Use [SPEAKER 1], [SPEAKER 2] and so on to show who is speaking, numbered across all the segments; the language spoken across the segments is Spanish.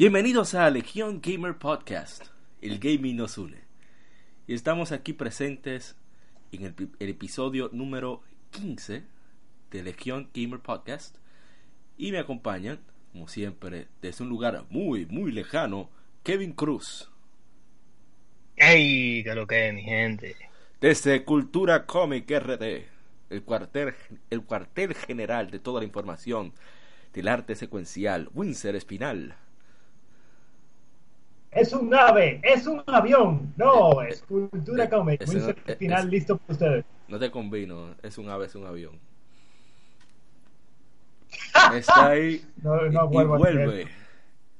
[SPEAKER 1] Bienvenidos a Legión Gamer Podcast. El gaming nos une. Y estamos aquí presentes en el, el episodio número 15 de Legión Gamer Podcast. Y me acompañan, como siempre, desde un lugar muy, muy lejano, Kevin Cruz.
[SPEAKER 2] ¡Ey! ¿Qué lo que es, mi gente?
[SPEAKER 1] Desde Cultura Comic RD, el cuartel, el cuartel general de toda la información del arte secuencial, Windsor Espinal.
[SPEAKER 3] Es un ave, es un avión. No, es cultura
[SPEAKER 1] eh,
[SPEAKER 3] comic.
[SPEAKER 1] no- eh,
[SPEAKER 3] final listo para ustedes.
[SPEAKER 1] No te combino, es un ave, es un avión. Está ahí
[SPEAKER 3] No,
[SPEAKER 1] y,
[SPEAKER 3] no
[SPEAKER 1] y
[SPEAKER 3] vuelvo a
[SPEAKER 1] vuelve.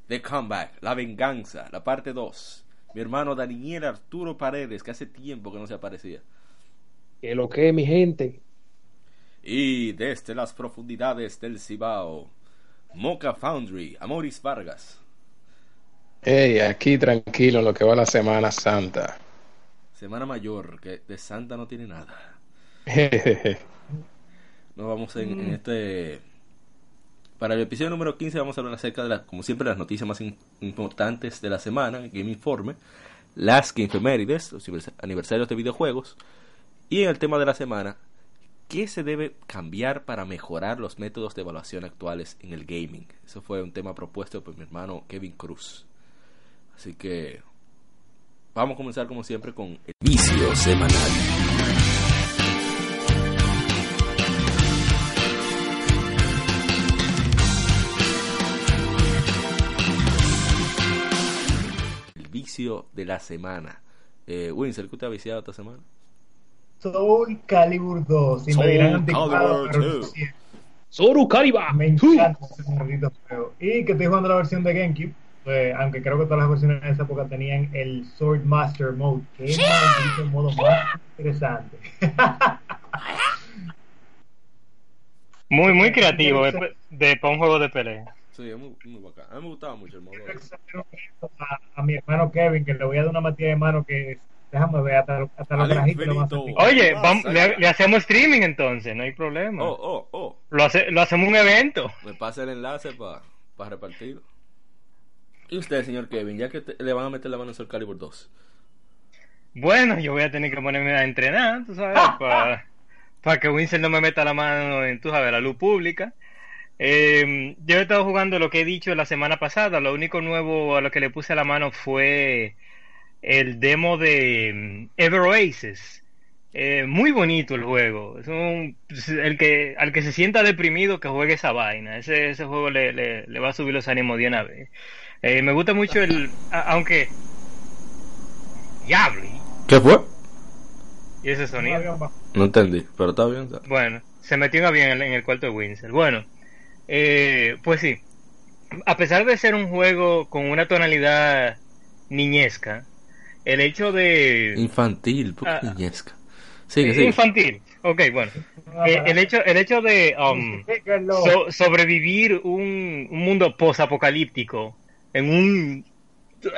[SPEAKER 1] The Comeback, La Venganza, la parte 2. Mi hermano Daniel Arturo Paredes, que hace tiempo que no se aparecía.
[SPEAKER 4] Que lo que mi gente.
[SPEAKER 1] Y desde las profundidades del Cibao, Mocha Foundry, Amoris Vargas.
[SPEAKER 4] Hey, aquí tranquilo en lo que va la Semana Santa.
[SPEAKER 1] Semana Mayor, que de Santa no tiene nada.
[SPEAKER 4] Jejeje.
[SPEAKER 1] Nos vamos en, en este. Para el episodio número 15 vamos a hablar acerca de, las, como siempre, las noticias más in- importantes de la semana, Game Informe, las Game Efemérides, los anivers- aniversarios de videojuegos, y en el tema de la semana, ¿qué se debe cambiar para mejorar los métodos de evaluación actuales en el gaming? Eso fue un tema propuesto por mi hermano Kevin Cruz. Así que vamos a comenzar como siempre con el vicio semanal. El vicio de la semana. Eh, Winsor, ¿qué te ha viciado esta semana?
[SPEAKER 3] Soul Calibur 2. Y
[SPEAKER 1] Soul
[SPEAKER 3] me dirán
[SPEAKER 1] Calibur
[SPEAKER 3] pero
[SPEAKER 1] 2.
[SPEAKER 3] sí,
[SPEAKER 4] Soru Kariba.
[SPEAKER 3] me encanta ese maldito juego. Y que estoy jugando la versión de GameCube. Eh, aunque creo que todas las versiones en esa época tenían el Sword Master Mode. Que es maldito modo más interesante.
[SPEAKER 2] Muy, muy creativo de, de, para un juego de pelea.
[SPEAKER 1] Sí, es muy, muy bacán. A mí me gustaba mucho el modo.
[SPEAKER 3] a, a mi hermano Kevin, que le voy a dar una matilla de mano que déjame ver hasta, hasta los lo más.
[SPEAKER 2] Oye,
[SPEAKER 1] Ah,
[SPEAKER 2] vamos, le, le hacemos streaming entonces, no hay problema.
[SPEAKER 1] Oh, oh, oh.
[SPEAKER 2] Lo, hace, lo hacemos un evento.
[SPEAKER 1] Me pasa el enlace para repartirlo. Y usted, señor Kevin, ya que te- le van a meter la mano en Soul Calibur 2.
[SPEAKER 2] Bueno, yo voy a tener que ponerme a entrenar, tú sabes, para que Winston no me meta la mano en, tú sabes, la luz pública. Eh, yo he estado jugando lo que he dicho la semana pasada. Lo único nuevo a lo que le puse la mano fue el demo de mm, Ever Oasis. Eh, muy bonito el juego. Es un, el que, al que se sienta deprimido que juegue esa vaina. Ese, ese juego le, le, le va a subir los ánimos de una vez. Eh, me gusta mucho el, a- aunque diablo
[SPEAKER 1] ¿Qué fue?
[SPEAKER 2] y ese sonido.
[SPEAKER 1] No entendí, pero está bien. está-
[SPEAKER 2] Bueno, se metió un avión en el, en el cuarto de Windsor. Bueno, eh, pues sí. A pesar de ser un juego con una tonalidad niñesca, el hecho de...
[SPEAKER 1] Infantil, ¿por qué
[SPEAKER 2] Ah.
[SPEAKER 1] niñesca? Sigue, sigue.
[SPEAKER 2] Infantil. Ok, bueno. Eh, el hecho, el hecho de um, so- sobrevivir un, un mundo posapocalíptico en un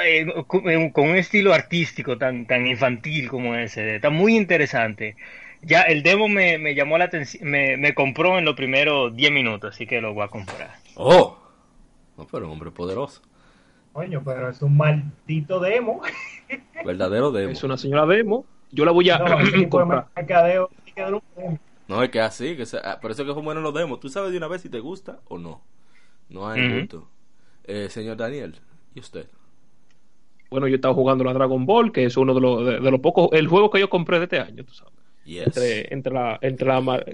[SPEAKER 2] eh, con un estilo artístico tan tan infantil como ese, está muy interesante. Ya el demo me, me llamó la atención, me, me compró en los primeros 10 minutos, así que lo voy a comprar.
[SPEAKER 1] ¡Oh! No, pero un hombre poderoso.
[SPEAKER 3] Coño, pero es un maldito demo.
[SPEAKER 1] Verdadero demo.
[SPEAKER 4] Es una señora demo. Yo la voy a
[SPEAKER 3] No,
[SPEAKER 4] comprar.
[SPEAKER 3] mercadeo.
[SPEAKER 1] No, es que así, que se- ah, por eso es que son buenos los demos. Tú sabes de una vez si te gusta o no. No hay gusto. Eh, señor Daniel, ¿y usted?
[SPEAKER 4] Bueno, yo estaba jugando la Dragon Ball, que es uno de los de, de los pocos, el juego que yo compré de este año, tú sabes.
[SPEAKER 1] Yes.
[SPEAKER 4] Entre, entre la, entre la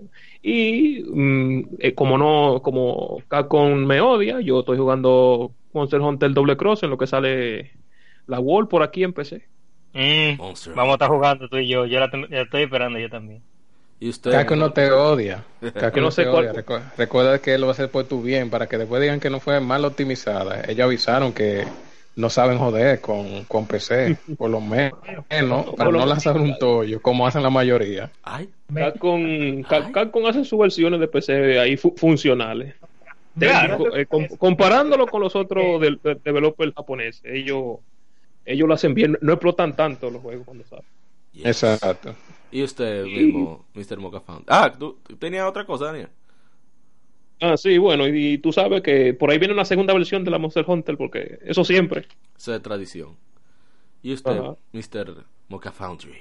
[SPEAKER 4] y mm, eh, como no, como Capcom me odia, yo estoy jugando Monster Hunter Double Cross en lo que sale la Wall por aquí en PC.
[SPEAKER 2] Mm, vamos a estar jugando tú y yo, yo la, la estoy esperando yo también.
[SPEAKER 1] ¿Y usted?
[SPEAKER 5] Caco no te odia. Caco no
[SPEAKER 4] no sé
[SPEAKER 5] te
[SPEAKER 4] cuál-
[SPEAKER 5] odia. Recu- Recuerda que él lo va a hacer por tu bien, para que después digan que no fue mal optimizada. Ellos avisaron que no saben joder con, con PC, por lo menos, para no lanzar un tollo, como hacen la mayoría.
[SPEAKER 1] Ay,
[SPEAKER 4] Capcom, Cap- Capcom hace sus versiones de PC ahí fu- funcionales.
[SPEAKER 2] Claro.
[SPEAKER 4] Eh, com- comparándolo con los otros de- developers japoneses, ellos ellos lo hacen bien, no explotan tanto los juegos cuando salen.
[SPEAKER 1] yes.
[SPEAKER 5] Exacto.
[SPEAKER 1] Y usted mismo, Mr. Mocha Found. Ah, ¿tú, tenías otra cosa, Daniel?
[SPEAKER 4] Ah, sí, bueno, y, y tú sabes que por ahí viene una segunda versión de la Monster Hunter, porque eso siempre.
[SPEAKER 1] Eso es tradición. Y usted,
[SPEAKER 4] Ajá.
[SPEAKER 1] Mr. Mocha Foundry.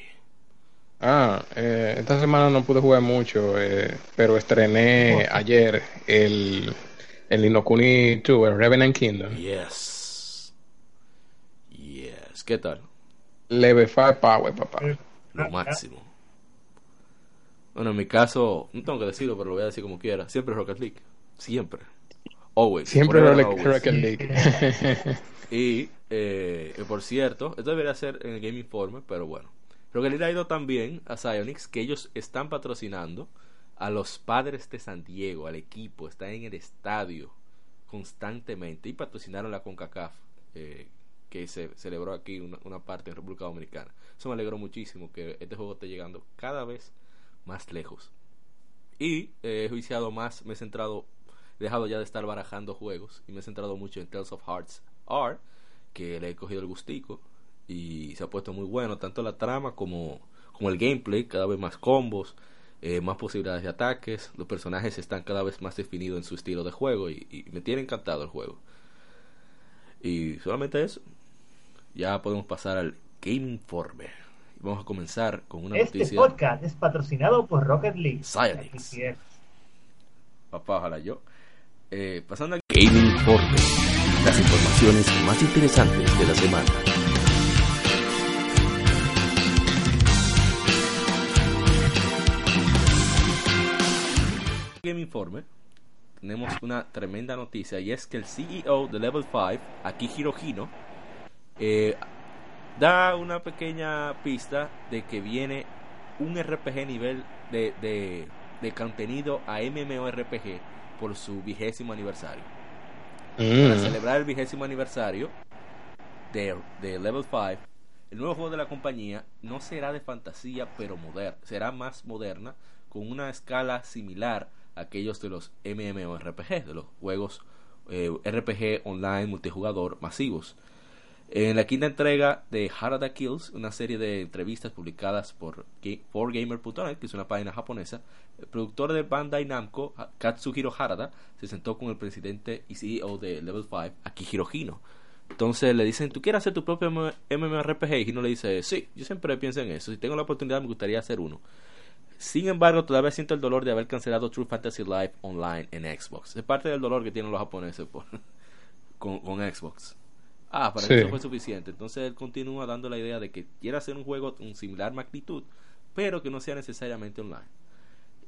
[SPEAKER 5] Ah, eh, esta semana no pude jugar mucho, eh, pero estrené ayer el, el Inokuni 2, el Revenant Kingdom.
[SPEAKER 1] Yes. Yes. ¿Qué tal?
[SPEAKER 5] Level 5 Power, papá.
[SPEAKER 1] Lo máximo. Bueno, en mi caso, no tengo que decirlo, pero lo voy a decir como quiera. Siempre Rocket League. Siempre. Always.
[SPEAKER 5] Siempre Rocket
[SPEAKER 1] and always.
[SPEAKER 5] Rocket League.
[SPEAKER 1] Y, eh, por cierto, esto debería ser en el Game Informe, pero bueno. Rocket League ha ido también a Psyonix que ellos están patrocinando a los padres de San Diego, al equipo, están en el estadio constantemente y patrocinaron la CONCACAF, eh, que se celebró aquí una, una parte en República Dominicana. Eso me alegró muchísimo que este juego esté llegando cada vez más lejos. Y eh, he juiciado más, me he centrado, he dejado ya de estar barajando juegos y me he centrado mucho en Tales of Hearts R, que le he cogido el gustico y se ha puesto muy bueno, tanto la trama como, como el gameplay, cada vez más combos, eh, más posibilidades de ataques, los personajes están cada vez más definidos en su estilo de juego y, y me tiene encantado el juego. Y solamente eso, ya podemos pasar al Game Informe. Vamos a comenzar con una
[SPEAKER 3] Este
[SPEAKER 1] noticia.
[SPEAKER 3] podcast es patrocinado por Rocket League.
[SPEAKER 1] Psyonix. Papá, ojalá yo. Eh, pasando al Game Informe, las informaciones más interesantes de la semana. Game Informe, tenemos una tremenda noticia y es que el CEO de Level 5, Akihiro Hino, eh, da una pequeña pista de que viene un RPG nivel de, de, de contenido a MMORPG por su vigésimo aniversario. Para
[SPEAKER 5] Mm.
[SPEAKER 1] celebrar el vigésimo aniversario de, de Level 5, el nuevo juego de la compañía no será de fantasía, pero moderna. Será más moderna, con una escala similar a aquellos de los MMORPG, de los juegos eh, RPG online multijugador masivos. En la quinta entrega de Harada Kills, una serie de entrevistas publicadas por Ga- 4Gamer.net, que es una página japonesa, el productor de Bandai Namco, Katsuhiro Harada, se sentó con el presidente y CEO de Level 5, Akihiro Hino. Entonces le dicen, ¿tú quieres hacer tu propio MMORPG? Y Hino le dice, sí, yo siempre pienso en eso. Si tengo la oportunidad, me gustaría hacer uno. Sin embargo, todavía siento el dolor de haber cancelado True Fantasy Live Online en Xbox. Es parte del dolor que tienen los japoneses con Xbox. Ah, para
[SPEAKER 5] Sí.
[SPEAKER 1] eso fue suficiente. Entonces él continúa dando la idea de que quiere hacer un juego con similar magnitud, pero que no sea necesariamente online.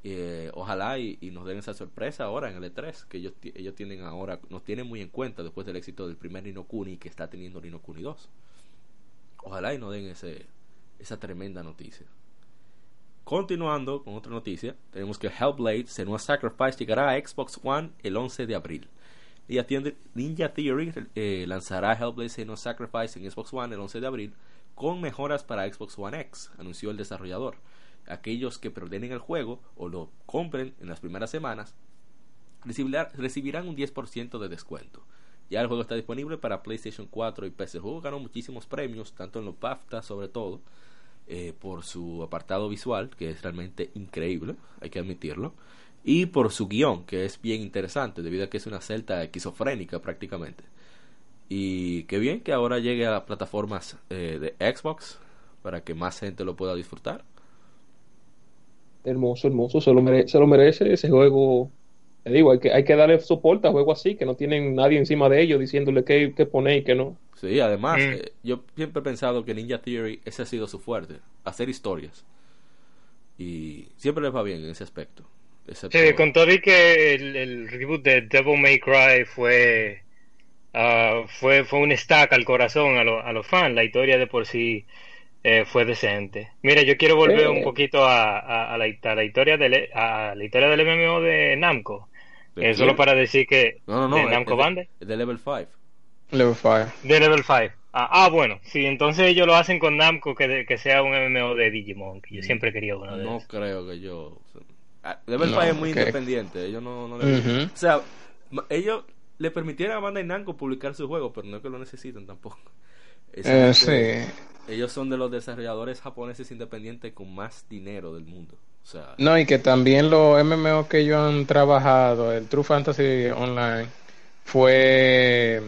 [SPEAKER 1] Eh, ojalá y, y nos den esa sorpresa ahora en el E3, que ellos, ellos tienen ahora, nos tienen muy en cuenta después del éxito del primer Nino Kuni que está teniendo Nino Kuni 2. Ojalá y nos den ese, esa tremenda noticia. Continuando con otra noticia, tenemos que Hellblade Senua Sacrifice llegará a Xbox One el 11 de abril. Y atiende- Ninja Theory eh, lanzará Hellblade Senua Sacrifice en Xbox One el 11 de abril con mejoras para Xbox One X, anunció el desarrollador. Aquellos que preordenen el juego o lo compren en las primeras semanas recibirá- recibirán un 10% de descuento. Ya el juego está disponible para PlayStation 4 y PC. El juego ganó muchísimos premios, tanto en los BAFTA sobre todo, eh, por su apartado visual, que es realmente increíble, hay que admitirlo, y por su guion, que es bien interesante, debido a que es una celta esquizofrénica prácticamente. Y qué bien que ahora llegue a plataformas eh, de Xbox para que más gente lo pueda disfrutar.
[SPEAKER 4] Hermoso, hermoso, se lo merece, se lo merece ese juego. Te digo, hay que, hay que darle soporte a juegos así, que no tienen nadie encima de ellos diciéndole qué, qué poner y qué no.
[SPEAKER 1] Sí, además,
[SPEAKER 2] Mm.
[SPEAKER 1] eh, yo siempre he pensado que Ninja Theory ese ha sido su fuerte, hacer historias. Y siempre les va bien en ese aspecto. Excepto-
[SPEAKER 2] Sí, con todo y que el, el reboot de Devil May Cry fue, ah, fue, fue un stack al corazón a, lo- a los fans, la historia de por sí eh, fue decente. Mira, yo quiero volver
[SPEAKER 4] Eh.
[SPEAKER 2] un poquito a, a- a la, a la historia del, a la historia del MMO de Namco.
[SPEAKER 1] ¿De
[SPEAKER 2] Eh, solo para decir que
[SPEAKER 1] No, no, no,
[SPEAKER 2] de Namco
[SPEAKER 1] es de- Level 5.
[SPEAKER 5] Level 5.
[SPEAKER 2] De Level 5. Ah, ah, bueno, sí, entonces ellos lo hacen con Namco que, de- que sea un MMO de Digimon, que yo siempre quería uno de
[SPEAKER 1] No
[SPEAKER 2] esos.
[SPEAKER 1] creo que yo. Ah, Level
[SPEAKER 5] No,
[SPEAKER 1] 5 es muy
[SPEAKER 5] ok.
[SPEAKER 1] independiente. Ellos no, no le-. O sea, ellos le permitieron a Bandai Namco publicar su juego, pero no es que lo necesiten tampoco.
[SPEAKER 5] Eh, sí.
[SPEAKER 1] Ellos son de los desarrolladores japoneses independientes con más dinero del mundo. O sea,
[SPEAKER 5] No, y que también los MMO que ellos han trabajado, el True Fantasy Online, fue,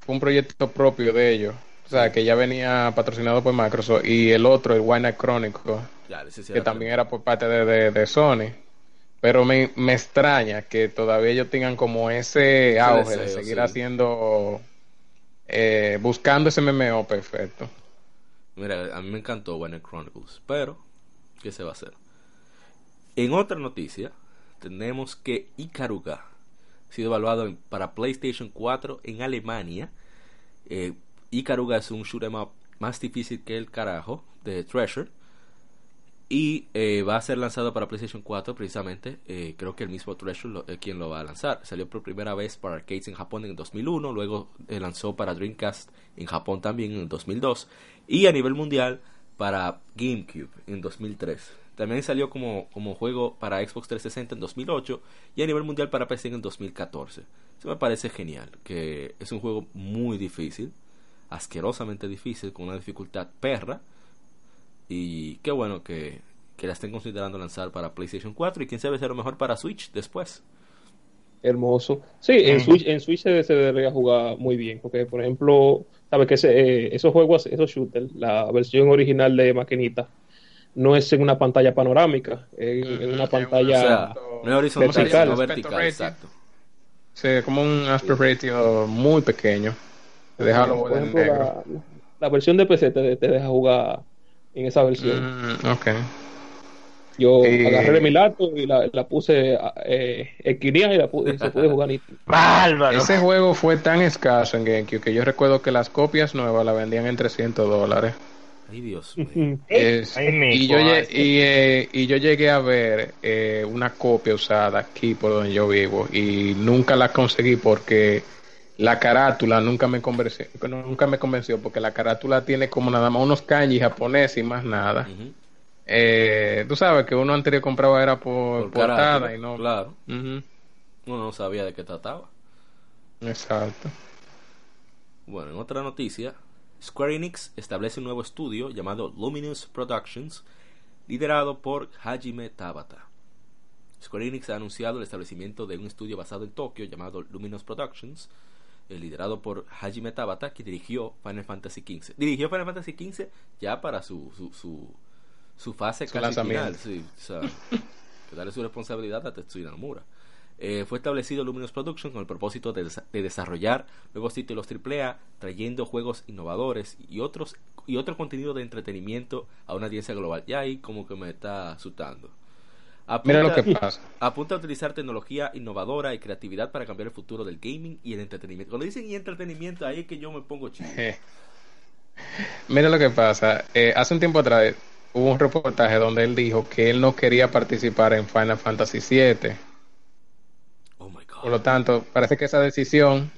[SPEAKER 5] fue un proyecto propio de ellos. O sea, que ya venía patrocinado por Microsoft. Y el otro, el Wine Chronicle,
[SPEAKER 1] ese sí
[SPEAKER 5] que también era por parte de, de- de Sony. Pero me, me extraña que todavía ellos tengan como ese auge de
[SPEAKER 1] deseo,
[SPEAKER 5] seguir
[SPEAKER 1] sí.
[SPEAKER 5] haciendo, eh, buscando ese MMO perfecto.
[SPEAKER 1] Mira, a mí me encantó Warner Chronicles, pero ¿qué se va a hacer? En otra noticia, tenemos que Ikaruga ha sido evaluado para PlayStation 4 en Alemania. Eh, Ikaruga es un shoot 'em up más difícil que el carajo de Treasure. Y eh, va a ser lanzado para PlayStation 4 precisamente. eh, creo que el mismo Treasure es quien lo va a lanzar. Salió por primera vez para arcades en Japón en el 2001. Luego eh, lanzó para Dreamcast en Japón también en el 2002. Y a nivel mundial para GameCube en 2003. También salió como, como juego para Xbox 360 en 2008 y a nivel mundial para PC en el 2014. Eso me parece genial, que es un juego muy difícil, asquerosamente difícil, con una dificultad perra. Y qué bueno que, que la estén considerando lanzar para PlayStation 4 y quién sabe lo mejor para Switch después.
[SPEAKER 4] Hermoso. Sí, en. Switch, en Switch se, se debería jugar muy bien, porque por ejemplo, sabes que ese, eh, esos juegos, esos shooters, la versión original de maquinita, no es en una pantalla panorámica, es en, en una pantalla
[SPEAKER 1] o sea, no es horizontal,
[SPEAKER 4] vertical.
[SPEAKER 1] vertical, exacto.
[SPEAKER 5] Sí, como un aspect ratio muy pequeño. En
[SPEAKER 4] ejemplo,
[SPEAKER 5] negro.
[SPEAKER 4] la, la versión de PC te, te deja jugar en esa versión.
[SPEAKER 5] Mm, ok.
[SPEAKER 4] Yo
[SPEAKER 5] Eh,
[SPEAKER 4] agarré de mi laptop y la, la puse eh, y, la pu- y se puede jugar.
[SPEAKER 2] ¡Bárbaro!
[SPEAKER 5] Ese juego fue tan escaso en GameCube que yo recuerdo que las copias nuevas la vendían en 300 dólares.
[SPEAKER 1] Ay, Dios mío.
[SPEAKER 5] Es-
[SPEAKER 2] Ay,
[SPEAKER 5] y, yo, y, eh, y yo llegué a ver eh, una copia usada aquí por donde yo vivo y nunca la conseguí porque la carátula nunca me convenció, nunca me convenció porque la carátula tiene como nada más unos kanji japoneses y más nada. Eh, tú sabes que uno anterior compraba era por,
[SPEAKER 1] Por
[SPEAKER 5] portada
[SPEAKER 1] carátula,
[SPEAKER 5] y no.
[SPEAKER 1] Claro, uno no sabía de qué trataba.
[SPEAKER 5] Exacto.
[SPEAKER 1] Bueno, en otra noticia, Square Enix establece un nuevo estudio llamado Luminous Productions, liderado por Hajime Tabata. Square Enix ha anunciado el establecimiento de un estudio basado en Tokio llamado Luminous Productions, liderado por Hajime Tabata, que dirigió Final Fantasy XV. Dirigió Final Fantasy XV ya para su, su, su, su fase
[SPEAKER 5] Su
[SPEAKER 1] casi final. Sí, o sea, darle su responsabilidad a Tetsuya Nomura. Eh, fue establecido Luminous Productions con el propósito de, desa- de desarrollar nuevos títulos AAA, trayendo juegos innovadores y otros y otro contenido de entretenimiento a una audiencia global. Ya ahí como que me está asustando.
[SPEAKER 5] Mira lo
[SPEAKER 1] Apunta-
[SPEAKER 5] que pasa.
[SPEAKER 1] Apunta a utilizar tecnología innovadora y creatividad para cambiar el futuro del gaming y el entretenimiento. Cuando dicen y entretenimiento, ahí es que yo me pongo chido.
[SPEAKER 5] Mira lo que pasa. Eh, hace un tiempo atrás hubo un reportaje donde él dijo que él no quería participar en Final Fantasy VII.
[SPEAKER 1] Oh my
[SPEAKER 5] Por
[SPEAKER 1] god.
[SPEAKER 5] lo tanto, parece que esa decisión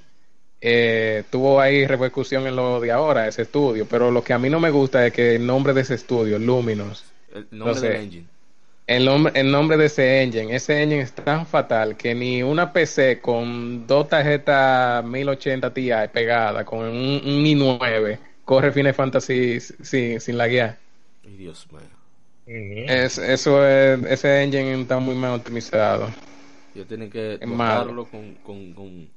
[SPEAKER 5] eh, tuvo ahí repercusión en lo de ahora, ese estudio. Pero lo que a mí no me gusta es que el nombre de ese estudio, Luminous,
[SPEAKER 1] El nombre
[SPEAKER 5] no sé.
[SPEAKER 1] del engine.
[SPEAKER 5] El nombre, el nombre de ese engine, ese engine es tan fatal que ni una PC con dos tarjetas 1080 Ti pegada con un, un i9 corre Final Fantasy sin, sin la guía.
[SPEAKER 1] Ay, Dios mío.
[SPEAKER 5] Es, eso es, ese engine está muy mal optimizado.
[SPEAKER 1] Yo tienen que tocarlo con, con, con,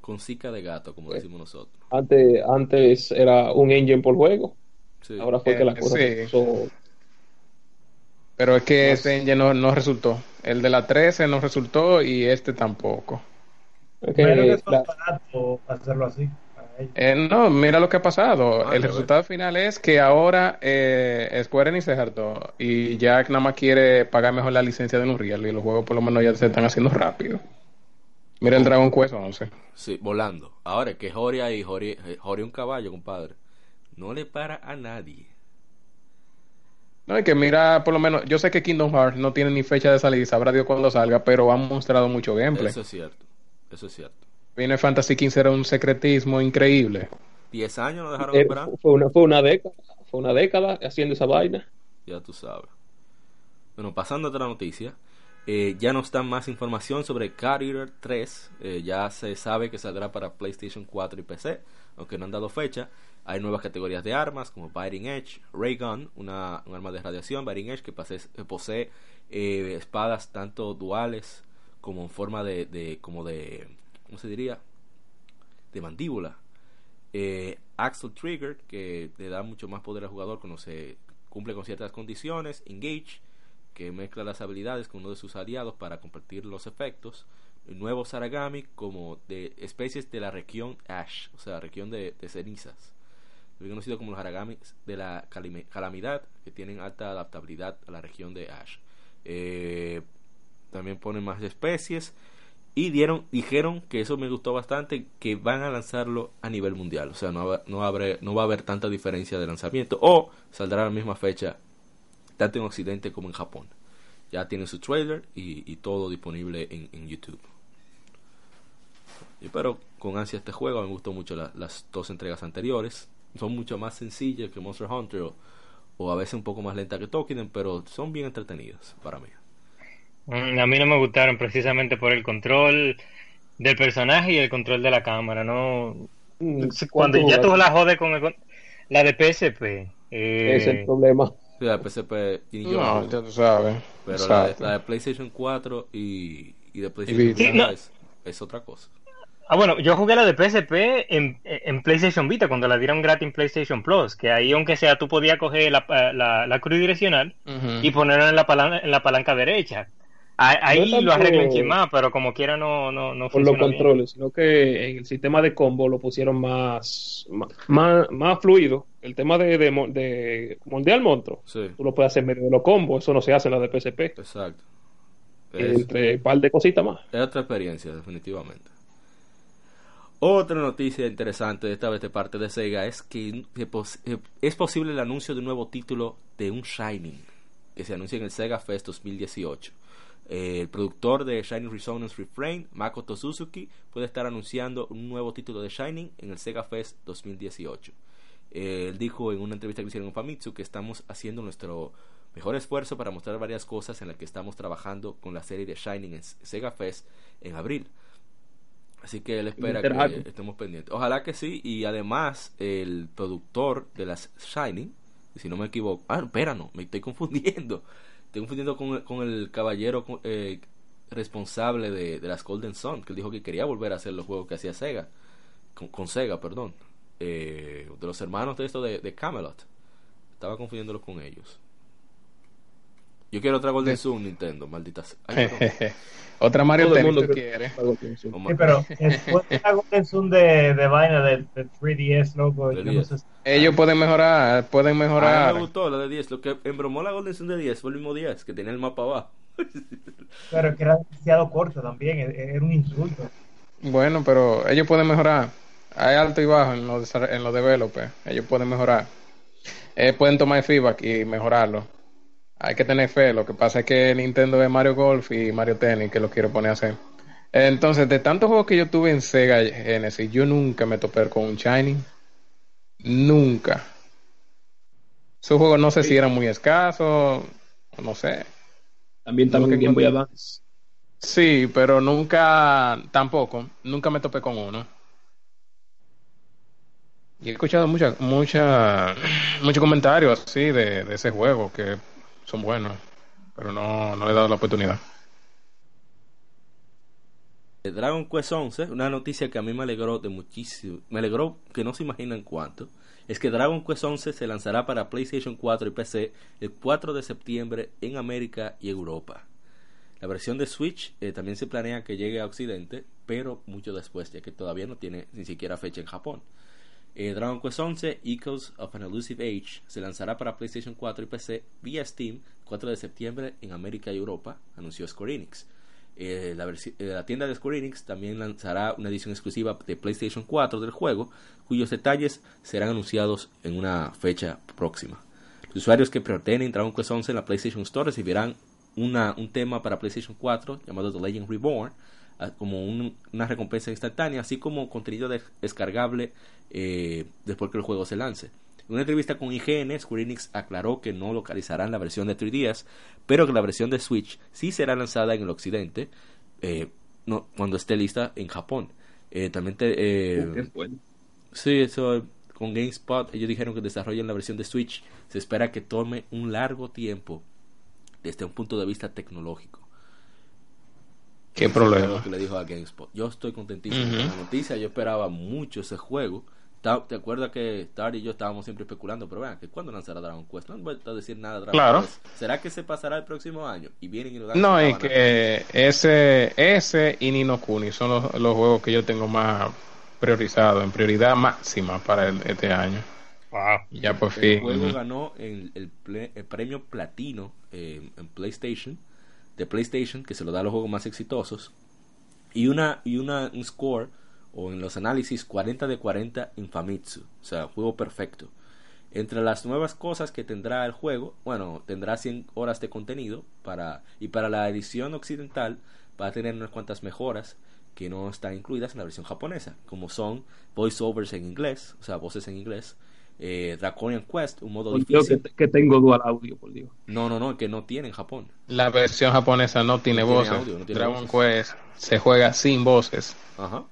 [SPEAKER 1] con cica de gato, como decimos nosotros.
[SPEAKER 4] Antes, antes era un engine por juego,
[SPEAKER 1] Sí.
[SPEAKER 4] ahora fue que
[SPEAKER 5] Eh,
[SPEAKER 4] la cosa
[SPEAKER 5] sí.
[SPEAKER 4] se puso-
[SPEAKER 5] Pero es que
[SPEAKER 4] No
[SPEAKER 5] ese engine no, no resultó. El de la 13 no resultó y este tampoco.
[SPEAKER 4] es que
[SPEAKER 3] es
[SPEAKER 4] la-
[SPEAKER 3] más barato hacerlo así.
[SPEAKER 5] Eh, no, mira lo que ha pasado.
[SPEAKER 1] Ah,
[SPEAKER 5] el resultado final es que ahora eh, Square Enix se hartó y Jack nada más quiere pagar mejor la licencia de Unreal y los juegos por lo menos ya se están haciendo rápido. Mira el Dragon Quest 11.
[SPEAKER 1] Sí, volando. Ahora es que Jory ahí, Jory, eh, Jory un caballo, compadre. No le para a nadie.
[SPEAKER 5] No, y que mira, por lo menos, yo sé que Kingdom Hearts no tiene ni fecha de salida y sabrá Dios cuándo salga, pero han mostrado mucho gameplay.
[SPEAKER 1] Eso es cierto. Eso es cierto.
[SPEAKER 5] Final Fantasy XV era un secretismo increíble.
[SPEAKER 1] 10 años no dejaron
[SPEAKER 4] Eh,
[SPEAKER 1] esperar.
[SPEAKER 4] fue, una, fue una década, fue una década haciendo esa vaina.
[SPEAKER 1] Ya tú sabes. Bueno, pasando a otra noticia. eh, ya nos dan más información sobre Car Eater 3. eh, ya se sabe que saldrá para PlayStation 4 y PC, aunque no han dado fecha. Hay nuevas categorías de armas como Biting Edge, Ray Gun, una, un arma de radiación, Biting Edge que que posee eh, espadas tanto duales como en forma de, como de ¿cómo se diría? de mandíbula. Eh, Axel Trigger, que le da mucho más poder al jugador cuando se cumple con ciertas condiciones. Engage, que mezcla las habilidades con uno de sus aliados para compartir los efectos. El nuevo Saragami, como de especies de la región Ash, o sea, región de, de cenizas. Como los Haragamis de la calamidad, que tienen alta adaptabilidad a la región de Ash. Eh, también ponen más especies y dijeron que eso me gustó bastante que van a lanzarlo a nivel mundial. O sea no va, no, va a haber tanta diferencia de lanzamiento o saldrá a la misma fecha tanto en occidente como en japón. Ya tienen su trailer y, todo disponible en, youtube. Yo espero con ansia este juego me gustó mucho la- las dos entregas anteriores son mucho más sencillas que Monster Hunter o, o a veces un poco más lentas que Tokiden pero son bien entretenidas para mí
[SPEAKER 2] Mm, A mí no me gustaron precisamente por el control del personaje y el control de la cámara, ¿no?
[SPEAKER 4] Mm,
[SPEAKER 2] Cuando
[SPEAKER 4] ¿cuánto
[SPEAKER 2] ya tú la jodes con el la de PSP, eh,
[SPEAKER 4] es el problema.
[SPEAKER 1] O sea, PSP y yo
[SPEAKER 5] No, ya tú sabes.
[SPEAKER 1] Pero la de, la de PlayStation 4 y, y de PlayStation
[SPEAKER 5] Vita.
[SPEAKER 2] Sí, no.
[SPEAKER 1] es, es otra cosa.
[SPEAKER 2] Ah, bueno, yo jugué la de PSP en, en PlayStation Vita cuando la dieron gratis en PlayStation Plus, que ahí aunque sea tú podías coger la, la, la cruz direccional y ponerla en la palanca, en la palanca derecha. Ahí, lo arreglan chin más, pero como quiera no, no, no
[SPEAKER 4] por los
[SPEAKER 2] bien.
[SPEAKER 4] controles, sino que en el sistema de combo lo pusieron más, más, más, más fluido. El tema de, de, de moldear monstruo,
[SPEAKER 1] Sí,
[SPEAKER 4] tú lo puedes hacer en medio de los combos, eso no se hace en la de PSP.
[SPEAKER 1] exacto. Es,
[SPEAKER 4] Entre un par de cositas más.
[SPEAKER 1] es otra experiencia, definitivamente. Otra noticia interesante, esta vez de parte de Sega, es que es posible el anuncio de un nuevo título de un Shining, que se anuncia en el Sega Fest 2018. Eh, el productor de Shining Resonance Refrain, Makoto Suzuki, puede estar anunciando un nuevo título de Shining en el Sega Fest 2018. Eh, él dijo en una entrevista que hicieron en Famitsu que estamos haciendo nuestro mejor esfuerzo para mostrar varias cosas en las que estamos trabajando con la serie de Shining en Sega Fest en abril. Así que él espera que estemos pendientes. Ojalá que sí. Y además, el productor de las Shining, si no me equivoco. Ah, espera, no, me estoy confundiendo. Estoy confundiendo con, el- con el caballero eh, responsable de, de las Golden Sun, que él dijo que quería volver a hacer los juegos que hacía Sega. Con, con Sega, perdón. Eh, de los hermanos de esto de, de Camelot. Estaba confundiéndolo con ellos. Yo quiero otra Golden
[SPEAKER 5] De-
[SPEAKER 1] Sun Nintendo, maldita sea. Ay.
[SPEAKER 5] Otra Mario
[SPEAKER 4] Todo el
[SPEAKER 5] Tennis
[SPEAKER 4] mundo
[SPEAKER 5] tú
[SPEAKER 4] quiere-
[SPEAKER 5] quieres.
[SPEAKER 3] Sí, pero después de la Golden Sun de, de vaina de, de 3DS, loco,
[SPEAKER 1] De
[SPEAKER 3] yo no
[SPEAKER 1] 10.
[SPEAKER 3] sé si-
[SPEAKER 5] Ellos pueden mejorar, pueden
[SPEAKER 1] A mí
[SPEAKER 5] mejorar.
[SPEAKER 1] me gustó la de 10. Lo que embromó la Golden Sun de 10 fue el mismo 10, que tenía el mapa abajo.
[SPEAKER 3] pero que era demasiado corto también, e- era un insulto.
[SPEAKER 5] Bueno, pero ellos pueden mejorar. Hay alto y bajo en los, en los developers. Ellos pueden mejorar. Eh, pueden tomar feedback y mejorarlo. Hay que tener fe. Lo que pasa es que Nintendo es Mario Golf y Mario Tennis que lo quiere poner a hacer. Entonces, de tantos juegos que yo tuve en Sega Genesis, yo nunca me topé con un Shining. Nunca. Esos juegos no sé si eran muy escasos. o No sé.
[SPEAKER 4] También
[SPEAKER 5] que
[SPEAKER 4] Game Boy Advance.
[SPEAKER 5] Sí, pero nunca, tampoco, nunca me topé con uno. Y he escuchado mucha, mucha, muchos comentarios así de, de ese juego que son buenos, pero no, no le he dado la oportunidad.
[SPEAKER 1] Eh, Dragon Quest 11, una noticia que a mí me alegró de muchísimo, me alegró que no se imaginan cuánto, es que Dragon Quest 11 se lanzará para PlayStation 4 y PC el 4 de septiembre en América y Europa. La versión de Switch eh, también se planea que llegue a Occidente, pero mucho después, ya que todavía no tiene ni siquiera fecha en Japón. Eh, Dragon Quest 11 Echoes of an Elusive Age se lanzará para PlayStation 4 y PC vía Steam 4 de septiembre en América y Europa, anunció Square Enix. Eh, eh, la tienda de Square Enix también lanzará una edición exclusiva de PlayStation 4 del juego, cuyos detalles serán anunciados en una fecha próxima. Los usuarios que preordenen Dragon Quest 11 en la PlayStation Store recibirán una, un tema para PlayStation 4 llamado The Legend Reborn, a- como un- una recompensa instantánea, así como contenido de- descargable eh, después que el juego se lance. En una entrevista con IGN, Square Enix aclaró que no localizarán la versión de 3DS, pero que la versión de Switch sí será lanzada en el occidente eh, no, cuando esté lista en Japón. Eh, también te,
[SPEAKER 4] bueno.
[SPEAKER 1] Sí, eso con GameSpot ellos dijeron que desarrollan la versión de Switch. Se espera que tome un largo tiempo desde un punto de vista tecnológico.
[SPEAKER 5] Qué problema.
[SPEAKER 1] lo que le dijo a GameSpot. Yo estoy contentísimo con la noticia. Yo esperaba mucho ese juego. ¿Te acuerdas que Tar y yo estábamos siempre especulando? Pero vean, que ¿cuándo lanzará Dragon Quest? No han vuelto a decir nada de Dragon
[SPEAKER 5] Claro.
[SPEAKER 1] Quest. ¿Será que se pasará el próximo año? Y vienen y nos dan
[SPEAKER 5] No, y que ese, ese y Nino Kuni son los, los juegos que yo tengo más priorizados, en prioridad máxima para el- este año.
[SPEAKER 2] Wow.
[SPEAKER 5] Ya por
[SPEAKER 1] El
[SPEAKER 5] fin.
[SPEAKER 1] juego
[SPEAKER 5] ujú.
[SPEAKER 1] ganó el, el ple- el premio platino eh, en PlayStation, de PlayStation, que se lo da a los juegos más exitosos, y una y una un score o en los análisis 40 de 40 en Famitsu, o sea, juego perfecto. Entre las nuevas cosas que tendrá el juego, bueno, tendrá 100 horas de contenido para y para la edición occidental va a tener unas cuantas mejoras que no están incluidas en la versión japonesa, como son voiceovers en inglés, o sea, voces en inglés, eh, Draconian Quest, un modo
[SPEAKER 4] Por Dios, que,
[SPEAKER 1] difícil.
[SPEAKER 4] que tengo dual audio, por Dios.
[SPEAKER 1] No, no, no, que no tiene en Japón.
[SPEAKER 5] La versión japonesa no tiene
[SPEAKER 1] No tiene
[SPEAKER 5] voces.
[SPEAKER 1] audio, no tiene
[SPEAKER 5] Dragon
[SPEAKER 1] voces.
[SPEAKER 5] Quest se juega sin voces.
[SPEAKER 1] Ajá.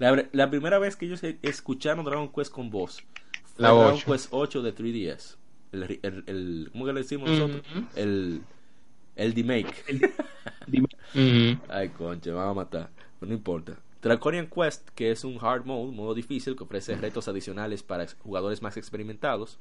[SPEAKER 1] La, la primera vez que ellos escucharon Dragon Quest con voz fue
[SPEAKER 5] La
[SPEAKER 1] Dragon
[SPEAKER 5] 8.
[SPEAKER 1] Quest 8 de 3DS. El, ri- el, el- ¿Cómo que le decimos nosotros? El, el
[SPEAKER 5] Ujú.
[SPEAKER 1] Ay, concha, me va a matar. Pero no importa. Draconian Quest, que es un hard mode, modo difícil, que ofrece retos adicionales para jugadores más experimentados.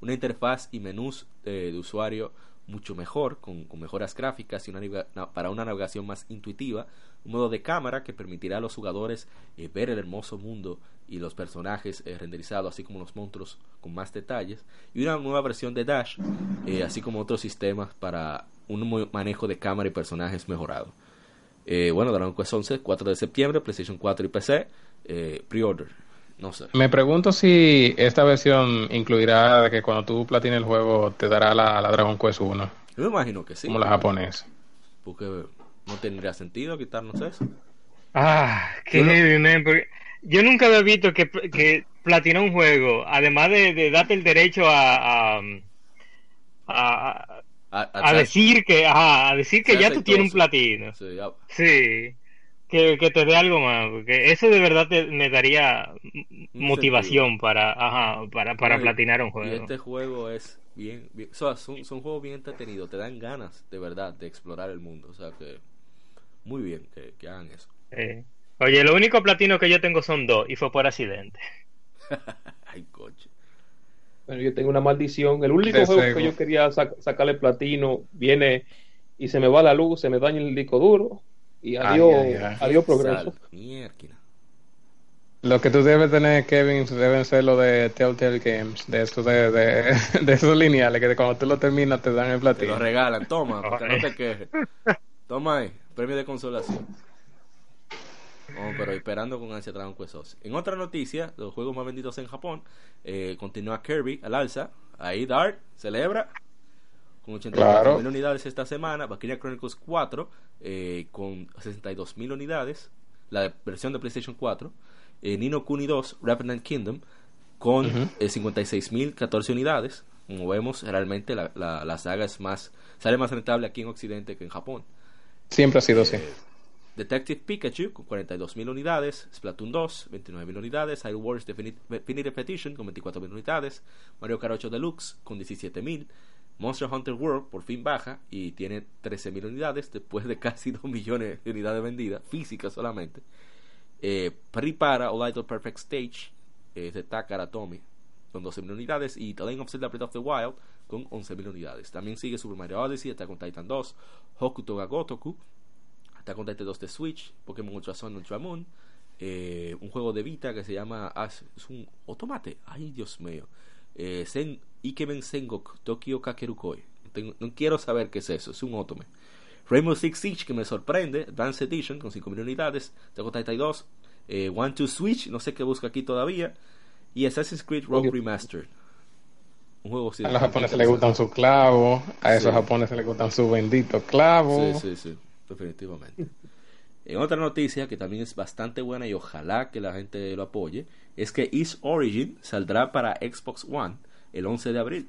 [SPEAKER 1] Una interfaz y menús eh, de usuario mucho mejor, con, con mejoras gráficas y una para una navegación más intuitiva. Un modo de cámara que permitirá a los jugadores eh, ver el hermoso mundo y los personajes eh, renderizados, así como los monstruos con más detalles. Y una nueva versión de Dash, eh, así como otros sistemas para un manejo de cámara y personajes mejorado. Bueno, Dragon Quest 11, 4 de septiembre, PlayStation 4 y PC, pre-order. No sé.
[SPEAKER 5] Me pregunto si esta versión incluirá que cuando tú platines el juego te dará la, la Dragon Quest 1,
[SPEAKER 1] Yo me imagino que sí.
[SPEAKER 5] como la japonesa.
[SPEAKER 1] Porque no tendría sentido quitarnos eso.
[SPEAKER 2] Ah, qué heavy, man, porque yo nunca había visto que, que platina un juego, además de, de darte el derecho a, a, a,
[SPEAKER 1] A,
[SPEAKER 2] a decir que, ajá, a decir que ya tú tienes un platino.
[SPEAKER 1] Sí, ya-
[SPEAKER 2] Sí, que, que te dé algo más, porque eso de verdad te- me daría
[SPEAKER 1] Un
[SPEAKER 2] motivación para, ajá, para, para
[SPEAKER 1] No,
[SPEAKER 2] platinar un
[SPEAKER 1] Y
[SPEAKER 2] juego.
[SPEAKER 1] este juego es bien, bien o sea, son, son juegos bien entretenidos, te dan ganas de verdad de explorar el mundo, o sea que muy bien que, que hagan eso.
[SPEAKER 2] Oye, lo único platino que yo tengo son dos, y fue por accidente.
[SPEAKER 1] Ay, coche.
[SPEAKER 4] Bueno, yo tengo una maldición. El único juego que yo quería sac- sacarle platino viene y se me va la luz, se me daña el disco duro y adiós,
[SPEAKER 5] ay, ay.
[SPEAKER 4] adiós progreso.
[SPEAKER 5] Lo que tú debes tener, Kevin, deben ser lo de Telltale Games, de estos de, de, de esos lineales, que cuando tú lo terminas te dan el
[SPEAKER 1] Te lo
[SPEAKER 5] platino.
[SPEAKER 1] regalan, toma, porque no te quejes. Toma ahí, premio de consolación. Oh, pero esperando con ansia Dragon Quest 11. En otra noticia, los juegos más vendidos en Japón, eh, continúa Kirby al alza. Ahí Dart celebra con 84.000
[SPEAKER 5] Claro.
[SPEAKER 1] unidades esta semana. Valkyria Chronicles 4 eh, con 62.000 unidades. La versión de PlayStation 4. Eh, Nino Kuni 2, Revenant Kingdom con
[SPEAKER 5] Ujú.
[SPEAKER 1] eh, 56.014 unidades. Como vemos, realmente la, la, la saga es más sale más rentable aquí en Occidente que en Japón.
[SPEAKER 5] Siempre ha sido así.
[SPEAKER 1] Detective Pikachu con 42.000 unidades, Splatoon 2 29.000 unidades, Hyrule Wars Defini- Definitive Petition con 24.000 unidades, Mario Kart 8 Deluxe con 17.000, Monster Hunter World por fin baja y tiene 13.000 unidades después de casi 2 millones de unidades vendidas, físicas solamente. Eh, Prepara o Little Perfect Stage eh, de Takara Tomy con 12.000 unidades y The Legend of Zelda Breath of the Wild con 11.000 unidades. También sigue Super Mario Odyssey, Attack on Titan 2, Hokuto ga Gotoku, Attack on Titan 2 de Switch, Pokémon Ultra Sun, Ultra Moon, eh, un juego de Vita que se llama As- es un automate, ay Dios mío, eh, Sen, Ikemen Sengok Tokyo Kakerukoi. Tengo- no quiero saber qué es eso, es un otome. Rainbow Six Siege que me sorprende, Advanced Edition con 5.000 unidades, Attack on Titan 2, eh, One to Switch, no sé qué busca aquí todavía, y Assassin's Creed Rogue. Remastered. Un juego
[SPEAKER 5] A los japoneses les gustan sus clavos, a esos
[SPEAKER 1] Sí.
[SPEAKER 5] japoneses les gustan sus benditos clavos.
[SPEAKER 1] Sí, sí, sí, definitivamente. En otra noticia que también es bastante buena y ojalá que la gente lo apoye, es que East Origin saldrá para Xbox One el 11 de abril.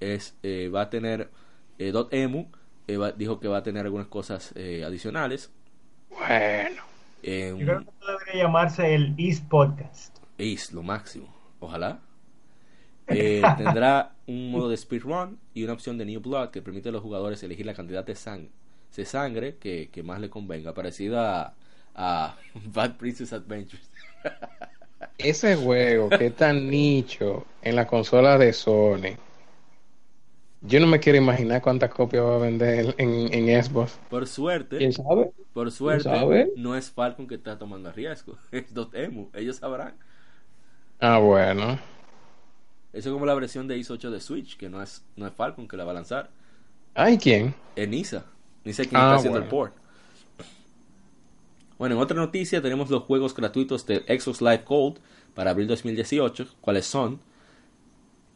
[SPEAKER 1] Es, eh, va a tener eh, .emu, eh, va- dijo que va a tener algunas cosas eh, adicionales.
[SPEAKER 5] Bueno.
[SPEAKER 1] Eh,
[SPEAKER 3] Yo creo que debería llamarse el East Podcast.
[SPEAKER 1] Ace, lo máximo. Ojalá. Eh, tendrá un modo de speedrun y una opción de New Blood que permite a los jugadores elegir la cantidad de, sang- de sangre que, que más le convenga, parecida a, a Bad Princess Adventures.
[SPEAKER 5] Ese juego que es tan nicho en la consola de Sony. Yo no me quiero imaginar cuántas copias va a vender en, en Xbox.
[SPEAKER 1] Por suerte,
[SPEAKER 4] ¿Quién sabe?
[SPEAKER 1] por suerte,
[SPEAKER 4] sabe?
[SPEAKER 1] no es Falcon que está tomando riesgo, es Dotemu, ellos sabrán.
[SPEAKER 5] Ah, bueno.
[SPEAKER 1] Eso es como la versión de Ace 8 de Switch, que no es, no es Falcon que la va a lanzar,
[SPEAKER 5] ¿Ay, quién?
[SPEAKER 1] es Nisa. Nisa quien
[SPEAKER 5] Ah,
[SPEAKER 1] está haciendo el port. Bueno, en otra noticia tenemos los juegos gratuitos de Xbox Live Gold para abril 2018, cuáles son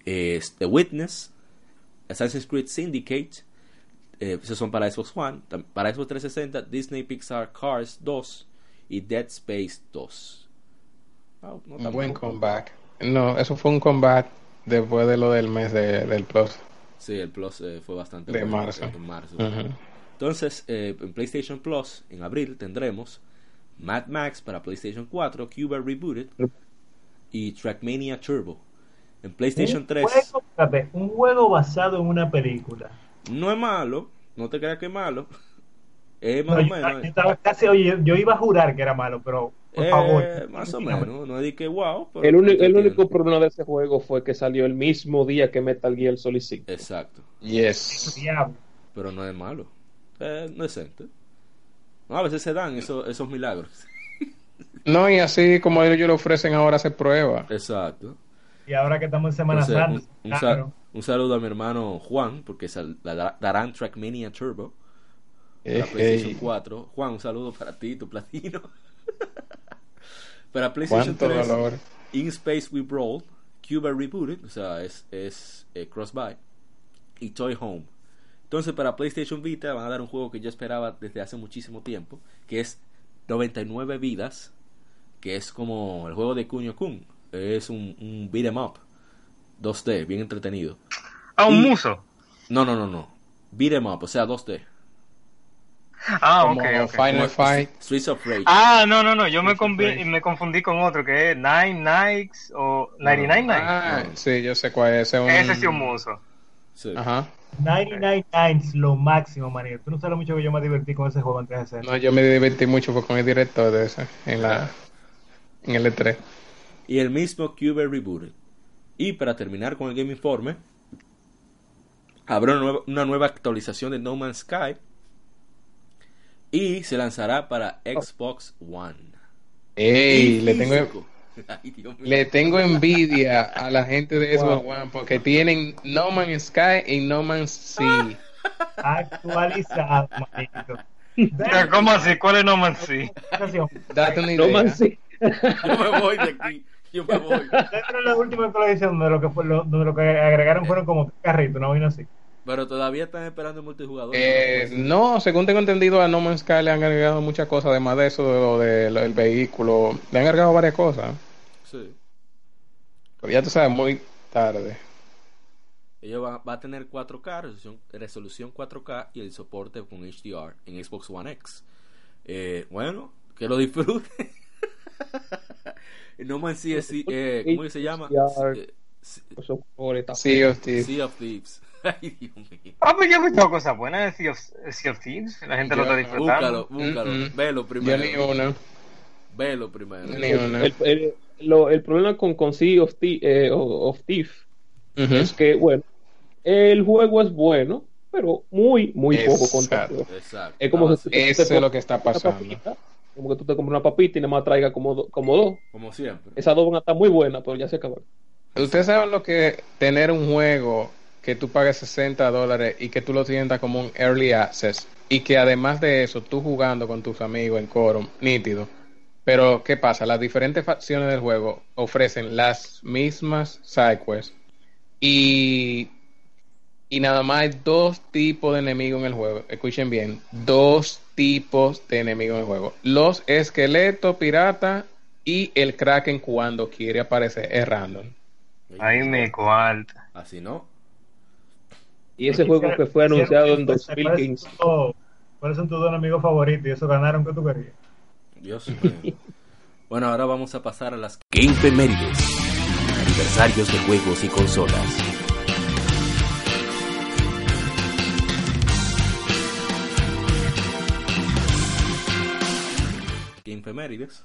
[SPEAKER 1] Es The Witness, Assassin's Creed Syndicate, eh, esos son para Xbox One, para Xbox 360, Disney Pixar Cars 2 y Dead Space 2. No
[SPEAKER 5] Un buen comeback. No, eso fue un comeback después de lo del mes de- del Plus.
[SPEAKER 1] Sí, el Plus eh, fue bastante
[SPEAKER 5] De
[SPEAKER 1] bueno,
[SPEAKER 5] marzo.
[SPEAKER 1] eh, en marzo. Entonces, eh, en PlayStation Plus, en abril, tendremos Mad Max para PlayStation 4, Cuba Rebooted y Trackmania Turbo. En PlayStation
[SPEAKER 3] un
[SPEAKER 1] 3
[SPEAKER 3] Juego, espérate, un juego basado en una película.
[SPEAKER 1] no es malo, no te creas que es malo. Es más
[SPEAKER 3] No,
[SPEAKER 1] o
[SPEAKER 3] yo,
[SPEAKER 1] menos.
[SPEAKER 3] yo estaba casi, oye, yo iba a jurar que era malo, pero por
[SPEAKER 1] eh,
[SPEAKER 3] favor.
[SPEAKER 1] más o menos, no es de que wow. pero
[SPEAKER 4] El, uni- el único problema de ese juego fue que salió el mismo día que Metal Gear Solid 5.
[SPEAKER 1] Exacto,
[SPEAKER 5] Yes.
[SPEAKER 3] Diablo.
[SPEAKER 1] pero no es malo. Es decente. No, a veces se dan esos, esos milagros.
[SPEAKER 5] No, y así como ellos lo ofrecen ahora, se prueba.
[SPEAKER 1] Exacto.
[SPEAKER 3] Y ahora que estamos en Semana Santa,
[SPEAKER 1] un, un sa-
[SPEAKER 3] claro.
[SPEAKER 1] un saludo a mi hermano Juan, porque sal- la- darán Trackmania Turbo
[SPEAKER 5] Eh,
[SPEAKER 1] PlayStation
[SPEAKER 5] eh,
[SPEAKER 1] 4. Juan, un saludo para ti, tu platino. para PlayStation
[SPEAKER 5] cuánto
[SPEAKER 1] 3,
[SPEAKER 5] dolor.
[SPEAKER 1] In Space We Brawl, Cuba Rebooted, o sea, es, es eh, Cross-Buy, y Toy Home. Entonces, para PlayStation Vita van a dar un juego que yo esperaba desde hace muchísimo tiempo, que es 99 vidas, que es como el juego de Kunio Kun. Es un, un beat 'em up 2D, bien entretenido.
[SPEAKER 2] Ah, un
[SPEAKER 1] Y-
[SPEAKER 2] muso.
[SPEAKER 1] No, no, no, no. Beat 'em up, o sea, 2D.
[SPEAKER 2] Ah,
[SPEAKER 5] como
[SPEAKER 2] ok, ok.
[SPEAKER 5] Final
[SPEAKER 1] Como
[SPEAKER 5] Fight.
[SPEAKER 1] Streets of Rage.
[SPEAKER 2] Ah, no, no, no, yo me, me confundí con otro que es Nine Nights o 99 Nights.
[SPEAKER 5] Ah, sí, yo sé cuál es. Ese, es un-
[SPEAKER 2] Ese sí es un muso.
[SPEAKER 1] Sí.
[SPEAKER 5] Ajá.
[SPEAKER 3] 99 Nines, lo máximo, manito. Tú no sabes lo mucho que yo me divertí con ese juego en 360.
[SPEAKER 5] No, yo me divertí mucho fue con el director de ese en la en el E E3.
[SPEAKER 1] y el mismo Cuba Rebooted. Y para terminar con el Game Informe, habrá una nueva, una nueva actualización de No Man's Sky y se lanzará para Xbox One.
[SPEAKER 5] Ey, le tengo.
[SPEAKER 1] Ay,
[SPEAKER 5] le tengo envidia a la gente de Xbox
[SPEAKER 4] Wow.
[SPEAKER 5] One porque tienen No Man's Sky y No Man's Sea.
[SPEAKER 3] Actualizado, manito.
[SPEAKER 2] Pero, ¿Cómo así? ¿Cuál es No Man's Sea?
[SPEAKER 3] Actualización.
[SPEAKER 5] Date una
[SPEAKER 4] No
[SPEAKER 5] idea.
[SPEAKER 4] man, sí.
[SPEAKER 1] Yo me voy de aquí. Yo me voy.
[SPEAKER 3] Dentro de la última actualización, de lo que, fue, lo, de lo que agregaron fueron como tres carritos, una vaina así.
[SPEAKER 1] Pero todavía están esperando el multijugador.
[SPEAKER 5] Eh, no, según tengo entendido, a No Man's Sky le han agregado muchas cosas, además de eso, de lo de- lo del vehículo. Le han agregado varias cosas.
[SPEAKER 1] Sí.
[SPEAKER 5] Pero ya tú sabes, muy tarde.
[SPEAKER 1] Ellos va, va a tener 4K, resolución, resolución 4K y el soporte con HDR en Xbox One X. Eh, bueno, que lo disfruten. no Man's Sea, sí, eh, ¿cómo que se llama?
[SPEAKER 4] HDR.
[SPEAKER 1] Eh, sí- of Thieves. Ay, Dios mío.
[SPEAKER 2] Ah, pues yo he escuchado cosas buenas de Sea of, Sea of Thieves. La gente lo
[SPEAKER 5] Yo-
[SPEAKER 2] está disfrutando.
[SPEAKER 1] Búscalo, búscalo.
[SPEAKER 5] Mm, mm.
[SPEAKER 1] Velo
[SPEAKER 5] Yo
[SPEAKER 1] primero.
[SPEAKER 5] ni una.
[SPEAKER 1] Velo primero.
[SPEAKER 5] Ni una.
[SPEAKER 4] el, el- lo- el problema con, con Sea of, eh,
[SPEAKER 5] Ujú.
[SPEAKER 4] es que, bueno, el juego es bueno, pero muy, muy poco contenido.
[SPEAKER 1] Exacto.
[SPEAKER 4] Es como
[SPEAKER 1] Ah,
[SPEAKER 4] si tú
[SPEAKER 5] Eso
[SPEAKER 4] te
[SPEAKER 5] es lo que está
[SPEAKER 4] compras una
[SPEAKER 5] pasando.
[SPEAKER 4] papita, como que tú te compras una papita y nada más traiga como, do- como dos.
[SPEAKER 1] Como siempre.
[SPEAKER 4] Esas dos van a estar muy buenas, pero ya se acabaron.
[SPEAKER 5] Ustedes saben lo que tener un juego que tú pagues 60 dólares y que tú lo sientas como un early access y que además de eso tú jugando con tus amigos en coro, nítido. Pero ¿qué pasa? Las diferentes facciones del juego ofrecen las mismas sidequests y y nada más hay dos tipos de enemigos en el juego. Escuchen bien, dos tipos de enemigos en el juego. Los esqueletos pirata y el kraken cuando quiere aparecer es random.
[SPEAKER 2] Ahí me cuarta.
[SPEAKER 1] Así no.
[SPEAKER 4] Y ese juego que fue anunciado en
[SPEAKER 3] ¿Cuáles
[SPEAKER 4] 2015.
[SPEAKER 3] son tus- ¿Cuáles son tus dos enemigos favoritos? Y eso ganaron que tú querías.
[SPEAKER 1] Dios mío. Bueno, ahora vamos a pasar a las Game Femérides. Aniversarios de juegos y consolas. Game Femérides.